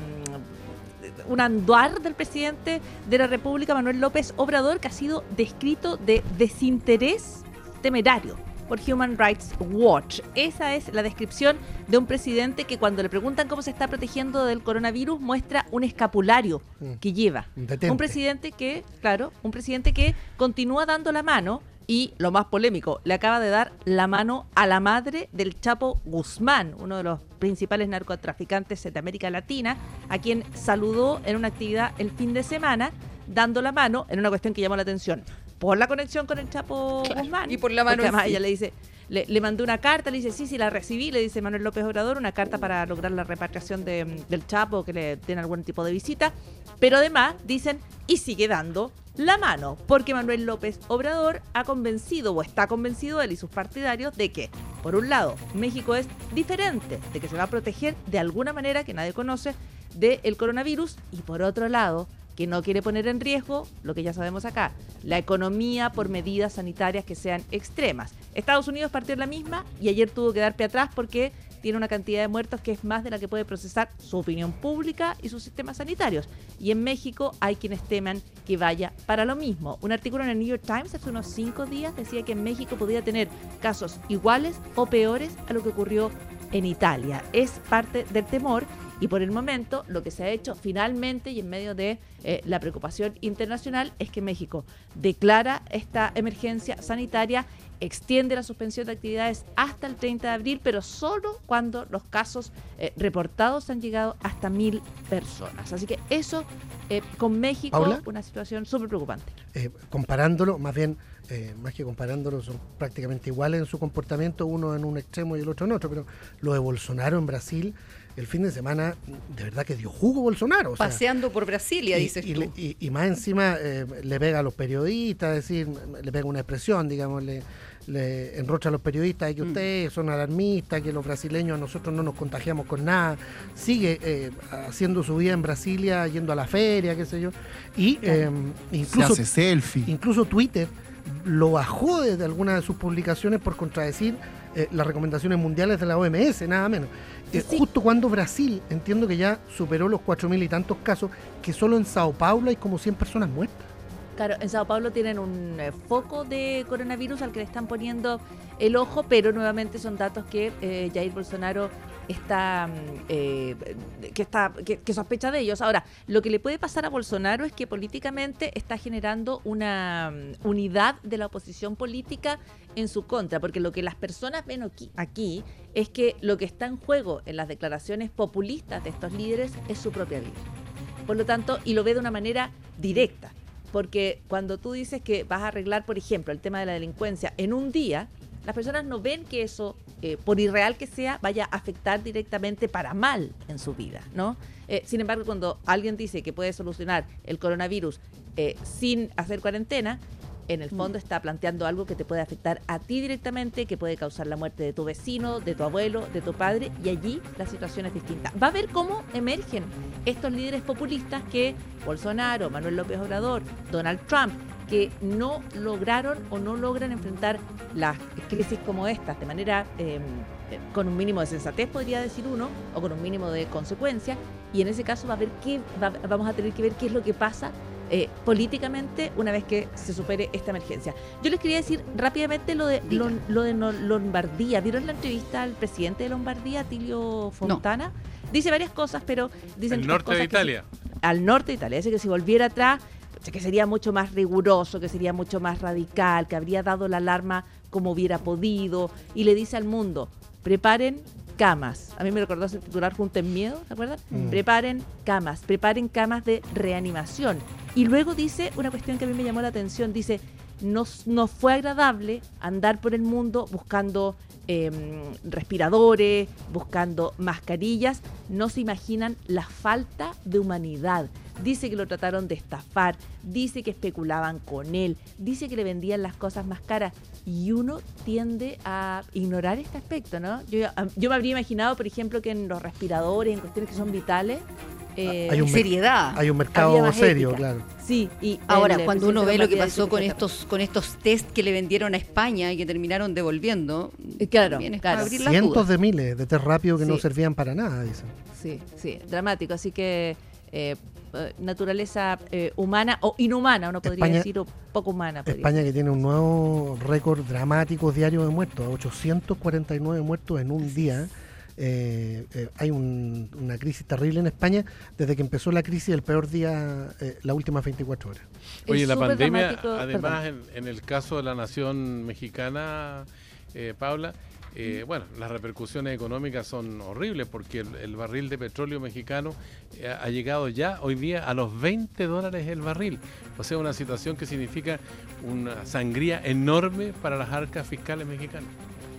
un anduar del presidente de la República, Manuel López Obrador, que ha sido descrito de desinterés temerario por Human Rights Watch. Esa es la descripción de un presidente que cuando le preguntan cómo se está protegiendo del coronavirus muestra un escapulario Mm. que lleva. Detente. Un presidente que, claro, un presidente que continúa dando la mano y, lo más polémico, le acaba de dar la mano a la madre del Chapo Guzmán, uno de los principales narcotraficantes de América Latina, a quien saludó en una actividad el fin de semana, dando la mano en una cuestión que llamó la atención. Por la conexión con el Chapo Claro, Guzmán. y por la mano además sí. ella le dice, le, le mandó una carta, le dice, sí, sí, la recibí, le dice Manuel López Obrador, una carta para lograr la repatriación de, del Chapo, que le den algún tipo de visita. Pero además dicen, y sigue dando la mano, porque Manuel López Obrador ha convencido o está convencido él y sus partidarios de que, por un lado, México es diferente, de que se va a proteger de alguna manera que nadie conoce del coronavirus, y por otro lado, que no quiere poner en riesgo, lo que ya sabemos acá, la economía por medidas sanitarias que sean extremas. Estados Unidos partió la misma y ayer tuvo que dar pie atrás porque tiene una cantidad de muertos que es más de la que puede procesar su opinión pública y sus sistemas sanitarios. Y en México hay quienes teman que vaya para lo mismo. Un artículo en el New York Times hace unos cinco días decía que en México podía tener casos iguales o peores a lo que ocurrió en Italia. Es parte del temor y por el momento lo que se ha hecho finalmente y en medio de eh, la preocupación internacional es que México declara esta emergencia sanitaria, extiende la suspensión de actividades hasta el 30 de abril, pero solo cuando los casos eh, reportados han llegado hasta mil personas. Así que eso eh, con México, Paula. una situación súper preocupante. eh, comparándolo, más bien eh, más que comparándolos, son prácticamente iguales en su comportamiento, uno en un extremo y el otro en otro, pero lo de Bolsonaro en Brasil, el fin de semana, de verdad que dio jugo Bolsonaro. o sea, Paseando por Brasilia, y, dices y tú. le- y- y más encima eh, le pega a los periodistas, es decir, le pega una expresión, digamos, le, le enrocha a los periodistas de que Mm. ustedes son alarmistas, que los brasileños a nosotros no nos contagiamos con nada. Sigue eh, haciendo su vida en Brasilia, yendo a la feria, qué sé yo. Y eh, Se incluso, hace selfie. incluso Twitter lo bajó desde algunas de sus publicaciones por contradecir eh, las recomendaciones mundiales de la OMS, nada menos. Eh, Sí. Justo cuando Brasil, entiendo que ya superó los 4.000 y tantos casos, que solo en Sao Paulo hay como 100 personas muertas. Claro, en Sao Paulo tienen un eh, foco de coronavirus al que le están poniendo el ojo, pero nuevamente son datos que eh, Jair Bolsonaro está, mm, eh, que, está que, sospecha de ellos. Ahora, lo que le puede pasar a Bolsonaro es que políticamente está generando una mm, unidad de la oposición política en su contra, porque lo que las personas ven aquí es que lo que está en juego en las declaraciones populistas de estos líderes es su propia vida. Por lo tanto, y lo ve de una manera directa. Porque cuando tú dices que vas a arreglar, por ejemplo, el tema de la delincuencia en un día, las personas no ven que eso, eh, por irreal que sea, vaya a afectar directamente para mal en su vida, ¿no? Eh, sin embargo, cuando alguien dice que puede solucionar el coronavirus eh, sin hacer cuarentena, en el fondo está planteando algo que te puede afectar a ti directamente, que puede causar la muerte de tu vecino, de tu abuelo, de tu padre, y allí la situación es distinta. Va a ver cómo emergen estos líderes populistas que Bolsonaro, Manuel López Obrador, Donald Trump, que no lograron o no logran enfrentar las crisis como estas de manera eh, eh, con un mínimo de sensatez, podría decir uno, o con un mínimo de consecuencia, y en ese caso va a ver qué, va- vamos a tener que ver qué es lo que pasa eh, políticamente una vez que se supere esta emergencia. Yo les quería decir rápidamente lo de, lo de Lombardía. ¿Vieron la entrevista al presidente de Lombardía, Tilio Fontana? Dice varias cosas, pero dicen El estas norte de que Italia. al norte de Italia. Dice que si volviera atrás, que sería mucho más riguroso, que sería mucho más radical, que habría dado la alarma como hubiera podido. Y le dice al mundo, preparen camas. A mí me recordó ese titular Junto en Miedo, ¿se acuerdan? Mm. Preparen camas, preparen camas de reanimación. Y luego dice una cuestión que a mí me llamó la atención, dice, nos, nos fue agradable andar por el mundo buscando em, respiradores, buscando mascarillas, no se imaginan la falta de humanidad. Dice que lo trataron de estafar, dice que especulaban con él, dice que le vendían las cosas más caras y uno tiende a ignorar este aspecto, ¿no? Yo, yo me habría imaginado, por ejemplo, que en los respiradores, en cuestiones que son vitales, eh, Hay un seriedad. Hay un Había mercado más serio, ética. claro. sí, y Ahora, el, cuando uno ve lo que pasó con estos, con estos test que le vendieron a España y que terminaron devolviendo, Eh, claro, también es claro. para abrir las Cientos de miles de test rápido que no servían para nada, dicen. Sí, sí, dramático. Así que eh, naturaleza eh, humana o inhumana, uno podría España- decir, o poco humana. España que tiene un nuevo récord dramático diario de muertos, 849 muertos en un día. Eh, eh, hay un- una crisis terrible en España desde que empezó la crisis, el peor día, eh, las últimas 24 horas. Es Oye, la súper pandemia, dramático, además, en, en el caso de la nación mexicana, eh, Paula, eh, bueno, las repercusiones económicas son horribles porque el, el barril de petróleo mexicano eh, ha llegado ya hoy día a los 20 dólares el barril. O sea, una situación que significa una sangría enorme para las arcas fiscales mexicanas.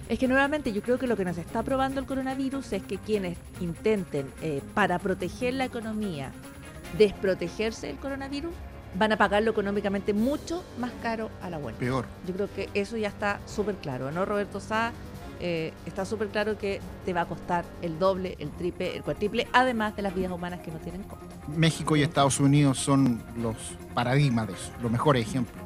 Es que nuevamente yo creo que lo que nos está probando el coronavirus es que quienes intenten, eh, para proteger la economía, desprotegerse del coronavirus, van a pagarlo económicamente mucho más caro a la vuelta. Peor. Yo creo que eso ya está súper claro, ¿no, Roberto Sá? Eh, está súper claro que te va a costar el doble, el triple, el cuatriple, además de las vidas humanas que no tienen costo. México y Estados Unidos son los paradigmas de eso, los mejores ejemplos.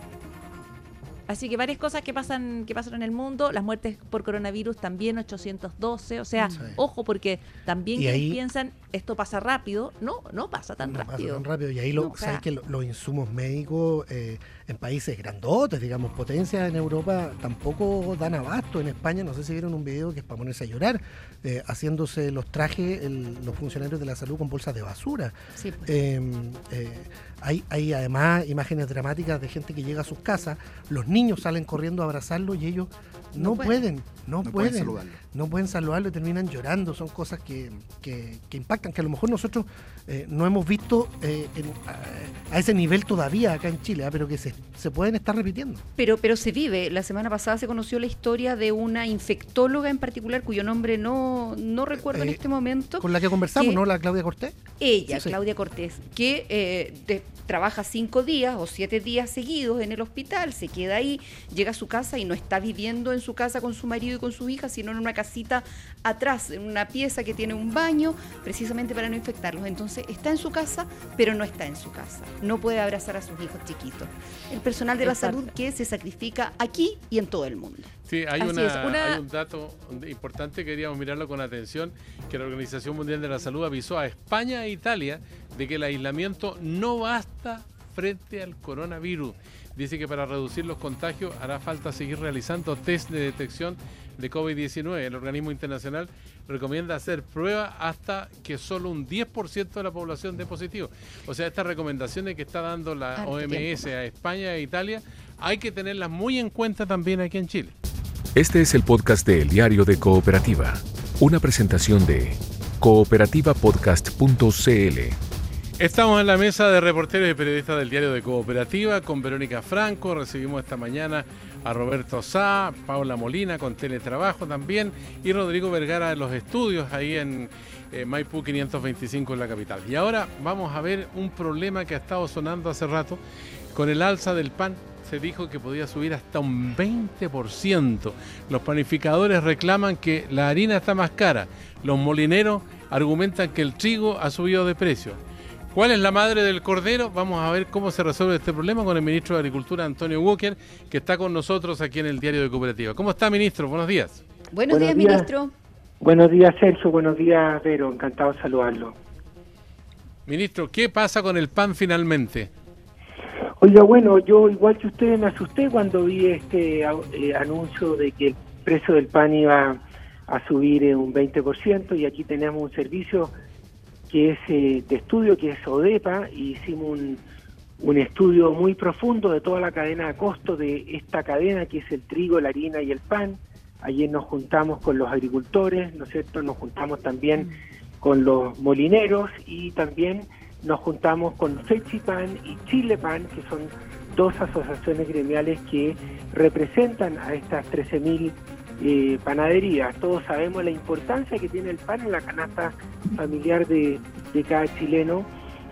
Así que varias cosas que pasan, que pasan en el mundo, las muertes por coronavirus también 812, o sea, Sí. ojo porque también ahí- piensan esto pasa rápido, no, no pasa tan No pasa rápido. tan rápido. Y ahí lo, No, sabes que lo- los insumos médicos eh, en países grandotes, digamos, potencias en Europa, tampoco dan abasto. En España, no sé si vieron un video que es para ponerse a llorar, eh, haciéndose los trajes el- los funcionarios de la salud con bolsas de basura. Sí, pues. Eh, eh, hay, hay además imágenes dramáticas de gente que llega a sus casas, los niños salen corriendo a abrazarlo y ellos no, No pueden, no, No pueden pueden, saludarlo. No pueden saludarlo y terminan llorando. Son cosas que, que, que impactan. que a lo mejor nosotros eh, no hemos visto eh, en- a, a ese nivel todavía acá en Chile, ah, pero que se, se pueden estar repitiendo. Pero, pero se vive. La semana pasada se conoció la historia de una infectóloga en particular, cuyo nombre no, no recuerdo en Eh, este momento. Con la que conversamos. ¿no? La Claudia Cortés. Ella, Sí, sí. Claudia Cortés, que de- trabaja cinco días o siete días seguidos en el hospital, se queda ahí, llega a su casa y no está viviendo en su casa con su marido y con su hija, sino en una casita atrás, en una pieza que tiene un baño, precisamente para no infectarlos. Entonces está en su casa, pero no está en su casa. No puede abrazar a sus hijos chiquitos. El personal de la Exacto. salud que se sacrifica aquí y en todo el mundo. Sí, hay, una- una- hay un dato importante, queríamos mirarlo con atención, que la Organización Mundial de la Salud avisó a España e Italia de que el aislamiento no basta frente al coronavirus. Dice que para reducir los contagios hará falta seguir realizando test de detección de COVID-19. El organismo internacional recomienda hacer pruebas hasta que solo un 10% de la población dé positivo. O sea, estas recomendaciones que está dando la Harto OMS a España e Italia hay que tenerlas muy en cuenta también aquí en Chile. Este es el podcast de El Diario de Cooperativa, una presentación de cooperativapodcast.cl. Estamos en la mesa de reporteros y periodistas del diario de Cooperativa con Verónica Franco. Recibimos esta mañana a Roberto Sá, Paula Molina con teletrabajo también y Rodrigo Vergara en los estudios ahí en eh, Maipú 525 en la capital. Y ahora vamos a ver un problema que ha estado sonando hace rato con el alza del pan. Se dijo que podía subir hasta un 20%. Los panificadores reclaman que la harina está más cara. Los molineros argumentan que el trigo ha subido de precio. ¿Cuál es la madre del cordero? Vamos a ver cómo se resuelve este problema con el ministro de Agricultura, Antonio Walker, que está con nosotros aquí en el Diario de Cooperativa. ¿Cómo está, ministro? Buenos días. Buenos, días, Buenos días. ministro. Buenos días, Sergio. Buenos días, Vero. Encantado de saludarlo. Ministro, ¿qué pasa con el pan finalmente? Oiga, bueno, yo igual que ustedes me asusté cuando vi este eh, anuncio de que el precio del pan iba a subir en un 20% y aquí tenemos un servicio que es eh, de estudio, que es ODEPA, y hicimos un, un estudio muy profundo de toda la cadena de costos de esta cadena que es el trigo, la harina y el pan. Ayer nos juntamos con los agricultores, ¿no es cierto? Nos juntamos también con los molineros y también nos juntamos con Fechipan y Chilepan, que son dos asociaciones gremiales que representan a estas 13.000 eh, panaderías. Todos sabemos la importancia que tiene el pan en la canasta familiar de, de cada chileno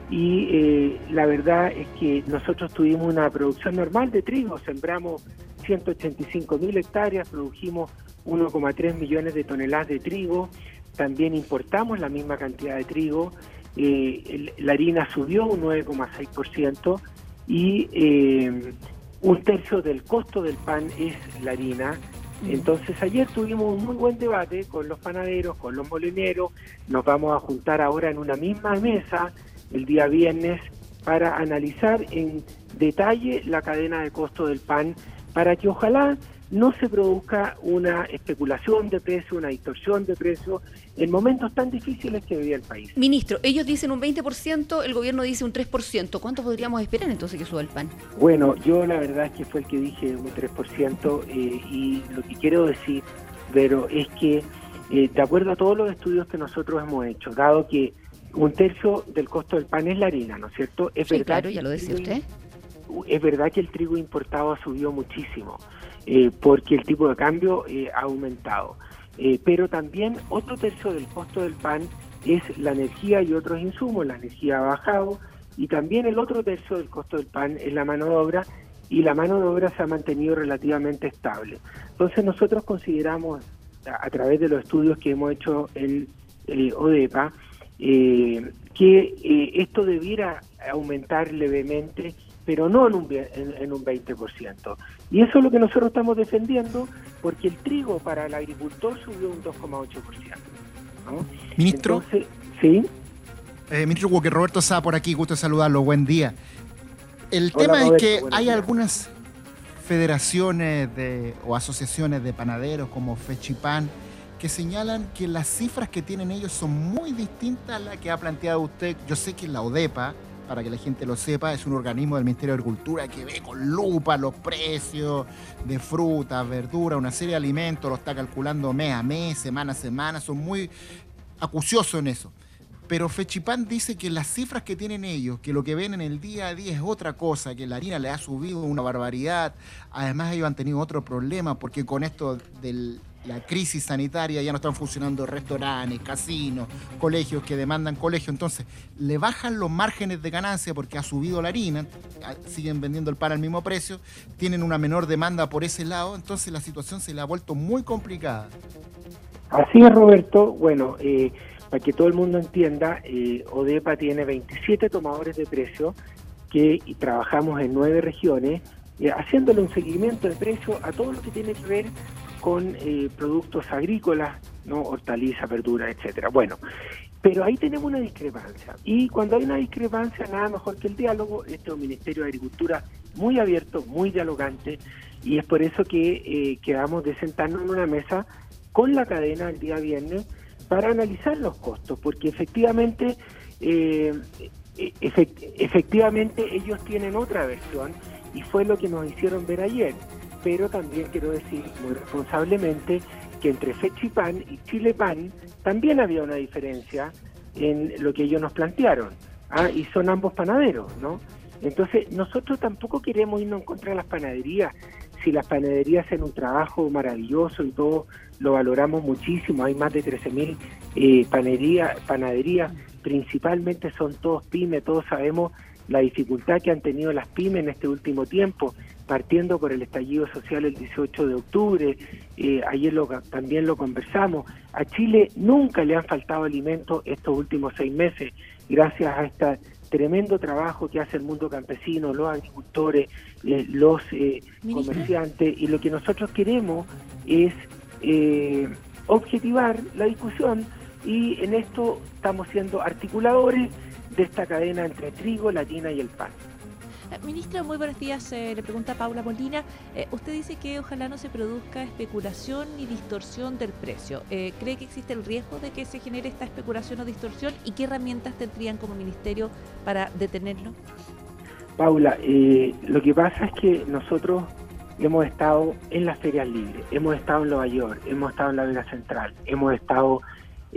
y eh, la verdad es que nosotros tuvimos una producción normal de trigo, sembramos 185 mil hectáreas, produjimos 1,3 millones de toneladas de trigo, también importamos la misma cantidad de trigo, eh, la harina subió un 9,6% y eh, un tercio del costo del pan es la harina. Entonces ayer tuvimos un muy buen debate con los panaderos, con los molineros, nos vamos a juntar ahora en una misma mesa el día viernes para analizar en detalle la cadena de costo del pan para que ojalá no se produzca una especulación de precio, una distorsión de precio en momentos tan difíciles que vivía el país. Ministro, ellos dicen un 20%, el gobierno dice un 3%. ¿Cuánto podríamos esperar entonces que suba el pan? Bueno, yo la verdad es que fue el que dije un 3% eh, y lo que quiero decir, pero es que eh, de acuerdo a todos los estudios que nosotros hemos hecho, dado que un tercio del costo del pan es la harina, ¿no es cierto? Es Sí, verdad claro, ya lo decía usted. es verdad que el trigo importado ha subido muchísimo eh, porque el tipo de cambio eh, ha aumentado. Eh, pero también otro tercio del costo del pan es la energía y otros insumos. La energía ha bajado y también el otro tercio del costo del pan es la mano de obra y la mano de obra se ha mantenido relativamente estable. Entonces nosotros consideramos a, a través de los estudios que hemos hecho en eh, ODEPA que esto debiera aumentar levemente, pero no en un, en, en un 20%. Y eso es lo que nosotros estamos defendiendo, porque el trigo para el agricultor subió un 2,8%. ¿no? Ministro, Entonces, sí. eh, ministro Walker, Roberto Sá por aquí, gusto saludarlo, buen día. El Hola, tema Roberto, es que hay días. algunas federaciones de, o asociaciones de panaderos como Fechipan que señalan que las cifras que tienen ellos son muy distintas a las que ha planteado usted. Yo sé que la ODEPA, para que la gente lo sepa, es un organismo del Ministerio de Agricultura que ve con lupa los precios de frutas, verduras, una serie de alimentos, lo está calculando mes a mes, semana a semana, son muy acuciosos en eso. Pero Fechipan dice que las cifras que tienen ellos, que lo que ven en el día a día es otra cosa, que la harina le ha subido una barbaridad. Además ellos han tenido otro problema porque con esto de la crisis sanitaria ya no están funcionando restaurantes, casinos, colegios que demandan colegio. Entonces le bajan los márgenes de ganancia porque ha subido la harina, siguen vendiendo el pan al mismo precio, tienen una menor demanda por ese lado, entonces la situación se le ha vuelto muy complicada. Así es, Roberto. Bueno, eh, para que todo el mundo entienda, eh, ODEPA tiene 27 tomadores de precio que trabajamos en nueve regiones, eh, haciéndole un seguimiento de precio a todo lo que tiene que ver con eh, productos agrícolas, no hortalizas, verduras, etcétera. Bueno, pero ahí tenemos una discrepancia. Y cuando hay una discrepancia, nada mejor que el diálogo. Este es un Ministerio de Agricultura muy abierto, muy dialogante, y es por eso que quedamos de sentarnos en una mesa con la cadena el día viernes para analizar los costos, porque efectivamente, eh, efectivamente ellos tienen otra versión y fue lo que nos hicieron ver ayer. Pero también quiero decir muy responsablemente que entre Fechipan y Chile Pan también había una diferencia en lo que ellos nos plantearon. ¿ah? Y son ambos panaderos, ¿no? Entonces, nosotros tampoco queremos irnos en contra de las panaderías. Si las panaderías hacen un trabajo maravilloso y todo lo valoramos muchísimo, hay más de 13.000 eh, panaderías, principalmente son todos pymes, todos sabemos la dificultad que han tenido las pymes en este último tiempo, partiendo por el estallido social el 18 de octubre, eh, ayer lo, también lo conversamos, a Chile nunca le han faltado alimentos estos últimos seis meses, gracias a este tremendo trabajo que hace el mundo campesino, los agricultores, eh, los eh, comerciantes, y lo que nosotros queremos es eh, objetivar la discusión y en esto estamos siendo articuladores de esta cadena entre trigo, la harina y el pan. Eh, ministra, muy buenos días. Eh, le pregunta Paula Molina. Eh, usted dice que ojalá no se produzca especulación ni distorsión del precio. ¿Cree que existe el riesgo de que se genere esta especulación o distorsión? ¿Y qué herramientas tendrían como ministerio para detenerlo? Paula, lo que pasa es que nosotros hemos estado en las ferias libres, hemos estado en Nueva York, hemos estado en la Vega Central, hemos estado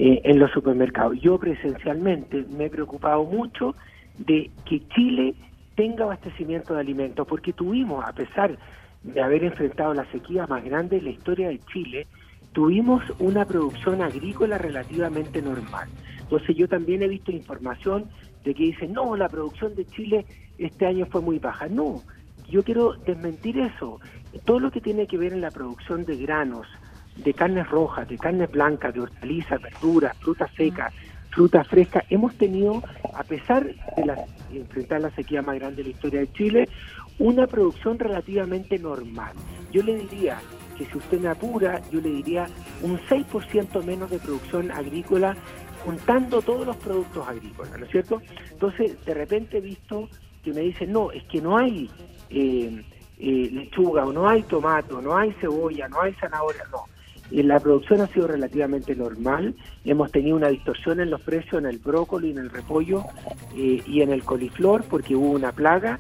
eh, en los supermercados. Yo presencialmente me he preocupado mucho de que Chile tenga abastecimiento de alimentos, porque tuvimos, a pesar de haber enfrentado la sequía más grande en la historia de Chile, tuvimos una producción agrícola relativamente normal. Entonces yo también he visto información de que dicen, no, la producción de Chile este año fue muy baja. No, yo quiero desmentir eso. Todo lo que tiene que ver en la producción de granos, de carnes rojas, de carnes blancas, de hortalizas, verduras, frutas secas, frutas frescas, hemos tenido, a pesar de la, enfrentar la sequía más grande de la historia de Chile, una producción relativamente normal. Yo le diría que si usted me apura, yo le diría un 6% menos de producción agrícola juntando todos los productos agrícolas, ¿no es cierto? Entonces, de repente he visto que me dicen, no, es que no hay eh, eh, lechuga o no hay tomato, no hay cebolla, no hay zanahoria, no. Eh, la producción ha sido relativamente normal, hemos tenido una distorsión en los precios en el brócoli, en el repollo y en el coliflor porque hubo una plaga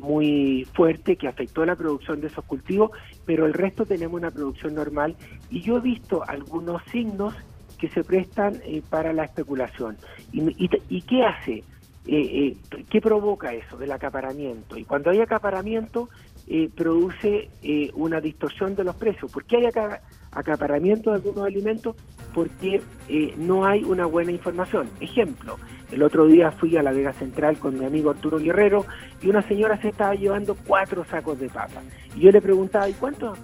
muy fuerte que afectó la producción de esos cultivos, pero el resto tenemos una producción normal y yo he visto algunos signos que se prestan para la especulación. ¿Y qué hace? Eh, eh, ¿qué provoca eso? El acaparamiento. Y cuando hay acaparamiento, eh, produce una distorsión de los precios. ¿Por qué hay acaparamiento de algunos alimentos? Porque no hay una buena información. Ejemplo, el otro día fui a la Vega Central con mi amigo Arturo Guerrero y una señora se estaba llevando cuatro sacos de papas. Y yo le preguntaba, ¿y cuántos,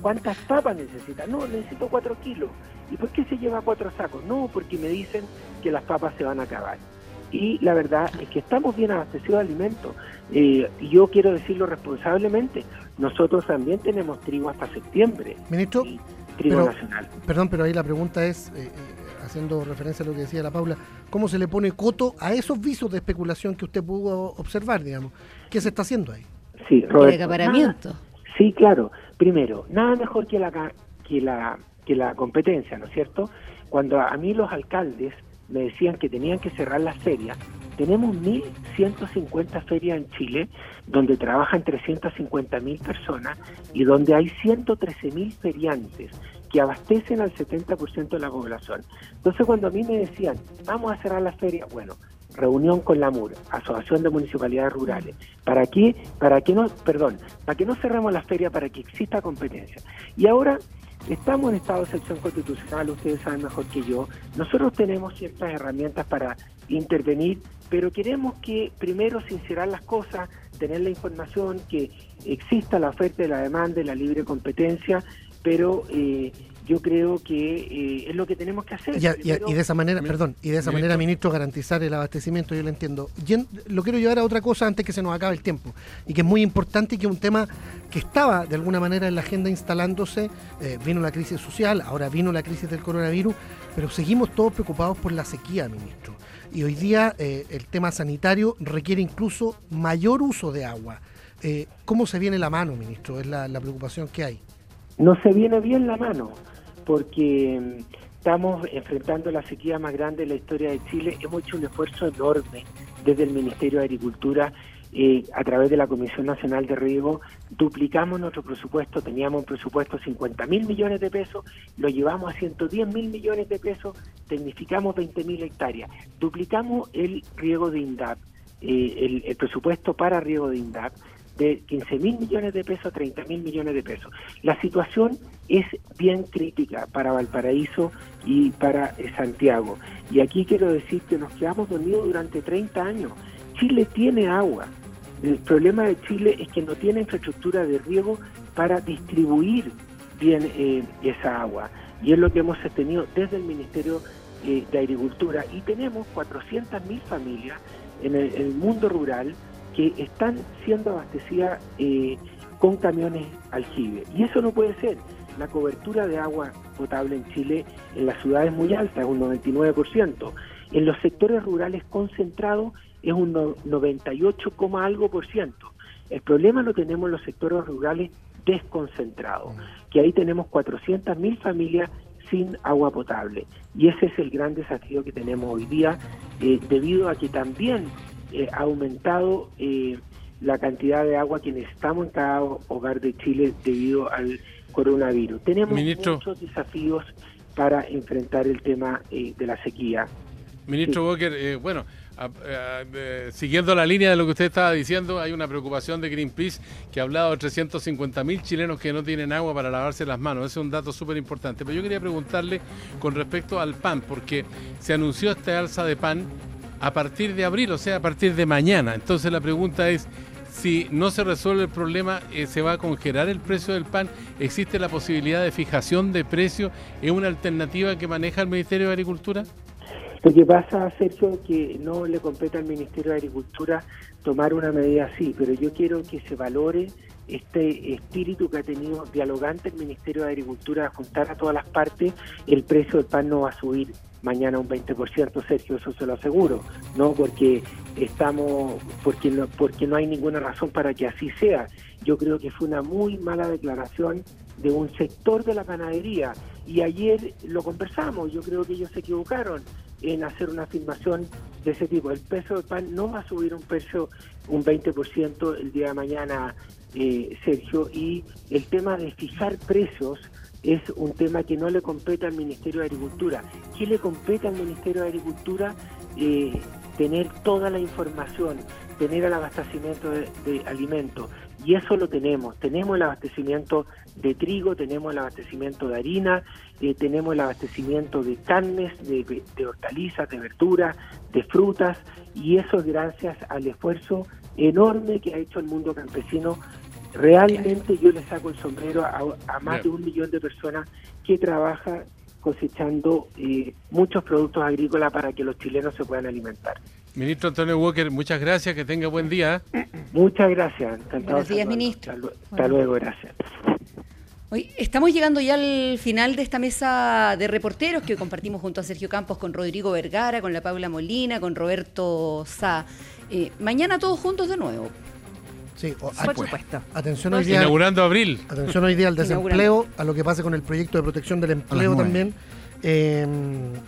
cuántas papas necesita? No, necesito cuatro kilos. ¿Y por qué se lleva cuatro sacos? No, porque me dicen que las papas se van a acabar y la verdad es que estamos bien abastecidos de alimentos. Eh, y yo quiero decirlo responsablemente, nosotros también tenemos trigo hasta septiembre. Ministro, trigo nacional. Perdón, pero ahí la pregunta es, eh, eh, haciendo referencia a lo que decía la Paula, ¿cómo se le pone coto a esos visos de especulación que usted pudo observar, digamos? ¿Qué se está haciendo ahí? Sí, Roberto, acaparamiento. sí, claro. Primero, nada mejor que la, que la, que la competencia, ¿no es cierto? Cuando a mí los alcaldes me decían que tenían que cerrar las ferias. Tenemos 1.150 ferias en Chile, donde trabajan 350.000 personas y donde hay 113.000 feriantes que abastecen al 70% de la población. Entonces cuando a mí me decían, vamos a cerrar la feria, bueno, reunión con la MUR, Asociación de Municipalidades Rurales. ¿Para qué? Para que no, perdón, para que no cerremos la feria, para que exista competencia. Y ahora estamos en estado de excepción constitucional, ustedes saben mejor que yo. Nosotros tenemos ciertas herramientas para intervenir, pero queremos que primero sincerar las cosas, tener la información, que exista la oferta y la demanda y la libre competencia, pero eh, yo creo que eh, es lo que tenemos que hacer. Y, de esa manera, perdón, y de esa manera, ministro, garantizar el abastecimiento, yo lo entiendo. lo quiero llevar a otra cosa antes que se nos acabe el tiempo, y que es muy importante y que es un tema que estaba de alguna manera en la agenda instalándose, eh, vino la crisis social, ahora vino la crisis del coronavirus, pero seguimos todos preocupados por la sequía, ministro. Y hoy día eh, el tema sanitario requiere incluso mayor uso de agua. ¿Cómo se viene la mano, ministro? Es la preocupación que hay. No se viene bien la mano porque mm, estamos enfrentando la sequía más grande de la historia de Chile. Hemos hecho un esfuerzo enorme desde el Ministerio de Agricultura eh, a través de la Comisión Nacional de Riego, duplicamos nuestro presupuesto, teníamos un presupuesto de 50 mil millones de pesos, lo llevamos a 110 mil millones de pesos, tecnificamos 20 mil hectáreas, duplicamos el riego de INDAP, eh, el, presupuesto para riego de INDAP, de 15 mil millones de pesos a 30 mil millones de pesos. La situación es bien crítica para Valparaíso y para eh, Santiago. Y aquí quiero decir que nos quedamos dormidos durante 30 años. Chile tiene agua. El problema de Chile es que no tiene infraestructura de riego para distribuir bien eh, esa agua. Y es lo que hemos sostenido desde el Ministerio eh, de Agricultura. Y tenemos 400.000 familias en el mundo rural que están siendo abastecidas eh, con camiones aljibe. Y eso no puede ser. La cobertura de agua potable en Chile en las ciudades es muy alta, es un 99%. En los sectores rurales concentrados es un 98, algo por ciento. El problema lo tenemos en los sectores rurales desconcentrados, que ahí tenemos 400.000 familias sin agua potable. Y ese es el gran desafío que tenemos hoy día, eh, debido a que también eh, ha aumentado eh, la cantidad de agua que necesitamos en cada hogar de Chile debido al coronavirus. Tenemos muchos desafíos para enfrentar el tema de la sequía. Ministro Walker, bueno, siguiendo la línea de lo que usted estaba diciendo, hay una preocupación de Greenpeace que ha hablado de 350 mil chilenos que no tienen agua para lavarse las manos. Ese es un dato súper importante. Pero yo quería preguntarle con respecto al pan, porque se anunció esta alza de pan a partir de abril, o sea, a partir de mañana. Entonces la pregunta es, si no se resuelve el problema, eh, ¿se va a congelar el precio del pan? ¿Existe la posibilidad de fijación de precio? ¿Es una alternativa que maneja el Ministerio de Agricultura? Lo que pasa, Sergio, que no le compete al Ministerio de Agricultura tomar una medida así, pero yo quiero que se valore este espíritu que ha tenido dialogante el Ministerio de Agricultura, juntar a todas las partes, el precio del pan no va a subir mañana un 20%, Sergio, eso se lo aseguro, no porque estamos porque no porque no hay ninguna razón para que así sea. Yo creo que fue una muy mala declaración de un sector de la ganadería y ayer lo conversamos, yo creo que ellos se equivocaron en hacer una afirmación de ese tipo. El peso del pan no va a subir un precio un 20% el día de mañana, eh, Sergio, y el tema de fijar precios es un tema que no le compete al Ministerio de Agricultura. ¿Qué le compete al Ministerio de Agricultura? Eh, tener toda la información, tener el abastecimiento de, alimentos. Y eso lo tenemos. Tenemos el abastecimiento de trigo, tenemos el abastecimiento de harina, eh, tenemos el abastecimiento de carnes, de, de hortalizas, de verduras, de frutas. Y eso es gracias al esfuerzo enorme que ha hecho el mundo campesino Realmente yo le saco el sombrero a, más de un millón de personas que trabajan cosechando eh, muchos productos agrícolas para que los chilenos se puedan alimentar. Ministro Antonio Walker, muchas gracias, que tenga buen día. Muchas gracias. Buenos días, ministro. Hasta, luego, gracias. Hoy estamos llegando ya al final de esta mesa de reporteros que compartimos junto a Sergio Campos, con Rodrigo Vergara, con la Paula Molina, con Roberto Sá. Eh, mañana todos juntos de nuevo. Sí, por supuesto. Atención hoy día. Inaugurando abril. Atención hoy día al desempleo, a lo que pase con el proyecto de protección del empleo también. Eh,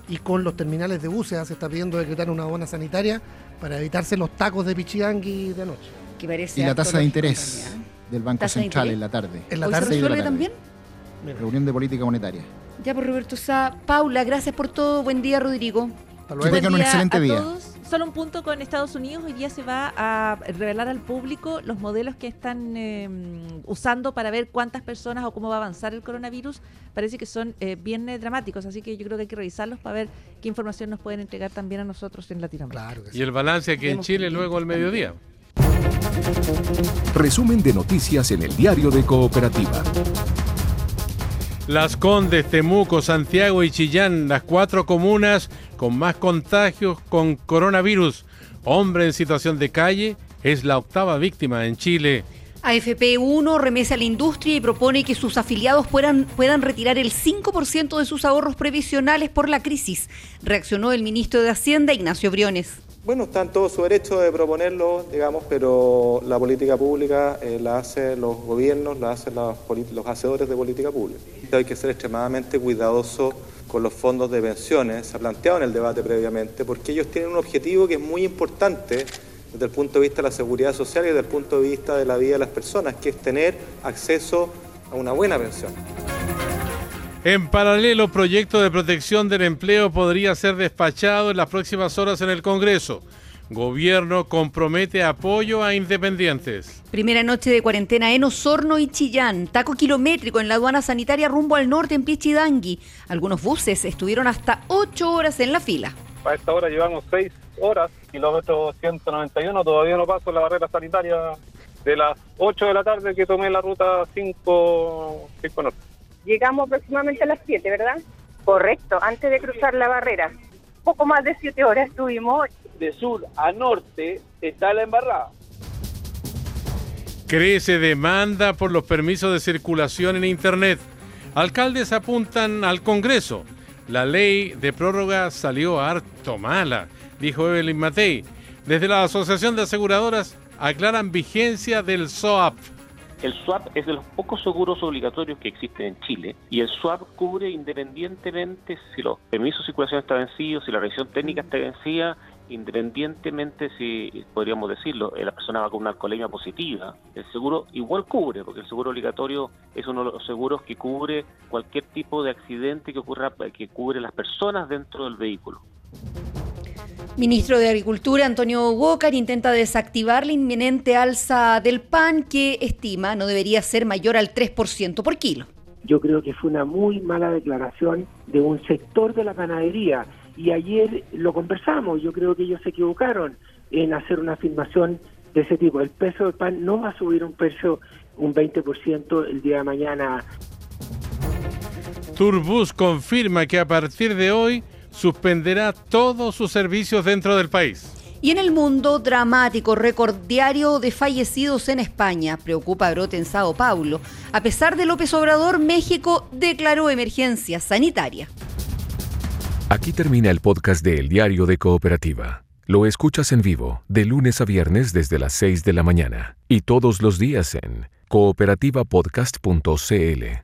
y con los terminales de buses se está pidiendo decretar una zona sanitaria para evitarse los tacos de pichiangui de noche. y la tasa de interés del Banco Central en la tarde. ¿En la tarde? ¿Hoy se resuelve también? reunión de política monetaria. Ya por Roberto Sá. Paula, gracias por todo. Buen día, Rodrigo. Que tengan un excelente a día. Todos. Solo un punto con Estados Unidos. Hoy día se va a revelar al público los modelos que están eh, usando para ver cuántas personas o cómo va a avanzar el coronavirus. Parece que son eh, bien eh, dramáticos, así que yo creo que hay que revisarlos para ver qué información nos pueden entregar también a nosotros en Latinoamérica. Claro que sí. Y el balance aquí en Chile luego al mediodía. Resumen de noticias en el diario de Cooperativa. Las Condes, Temuco, Santiago y Chillán, las cuatro comunas con más contagios con coronavirus. Hombre en situación de calle es la octava víctima en Chile. AFP 1 remesa a la industria y propone que sus afiliados puedan, puedan retirar el 5% de sus ahorros previsionales por la crisis. Reaccionó el ministro de Hacienda, Ignacio Briones. Bueno, está en todo su derecho de proponerlo, digamos, pero la política pública eh, la hacen los gobiernos, la hacen los, los hacedores de política pública. Hay que ser extremadamente cuidadoso con los fondos de pensiones, se ha planteado en el debate previamente, porque ellos tienen un objetivo que es muy importante desde el punto de vista de la seguridad social y desde el punto de vista de la vida de las personas, que es tener acceso a una buena pensión. En paralelo, proyecto de protección del empleo podría ser despachado en las próximas horas en el Congreso. Gobierno compromete apoyo a independientes. Primera noche de cuarentena en Osorno y Chillán. Taco kilométrico en la aduana sanitaria rumbo al norte en Pichidangui. Algunos buses estuvieron hasta ocho horas en la fila. A esta hora llevamos 6 horas, kilómetro 191, todavía no paso la barrera sanitaria de las 8 de la tarde que tomé la ruta 5, 5 norte. Llegamos aproximadamente a las 7, ¿verdad? Correcto, antes de cruzar la barrera. Poco más de 7 horas estuvimos. De sur a norte está la embarrada. Crece demanda por los permisos de circulación en Internet. Alcaldes apuntan al Congreso. La ley de prórroga salió harto mala, dijo Evelyn Matei. Desde la Asociación de Aseguradoras aclaran vigencia del SOAP. El SWAP es de los pocos seguros obligatorios que existen en Chile y el SWAP cubre independientemente si los permisos de circulación están vencidos, si la revisión técnica está vencida, independientemente si, podríamos decirlo, eh, la persona va con una alcoholemia positiva, el seguro igual cubre, porque el seguro obligatorio es uno de los seguros que cubre cualquier tipo de accidente que ocurra, que cubre las personas dentro del vehículo. Ministro de Agricultura Antonio Walker intenta desactivar la inminente alza del pan que estima no debería ser mayor al 3% por kilo. Yo creo que fue una muy mala declaración de un sector de la panadería y ayer lo conversamos, yo creo que ellos se equivocaron en hacer una afirmación de ese tipo. El peso del pan no va a subir un precio un 20% el día de mañana. Turbus confirma que a partir de hoy suspenderá todos sus servicios dentro del país. Y en el mundo, dramático récord diario de fallecidos en España. Preocupa brote en Sao Paulo. A pesar de López Obrador, México declaró emergencia sanitaria. Aquí termina el podcast de El Diario de Cooperativa. Lo escuchas en vivo de lunes a viernes desde las 6 de la mañana y todos los días en cooperativapodcast.cl.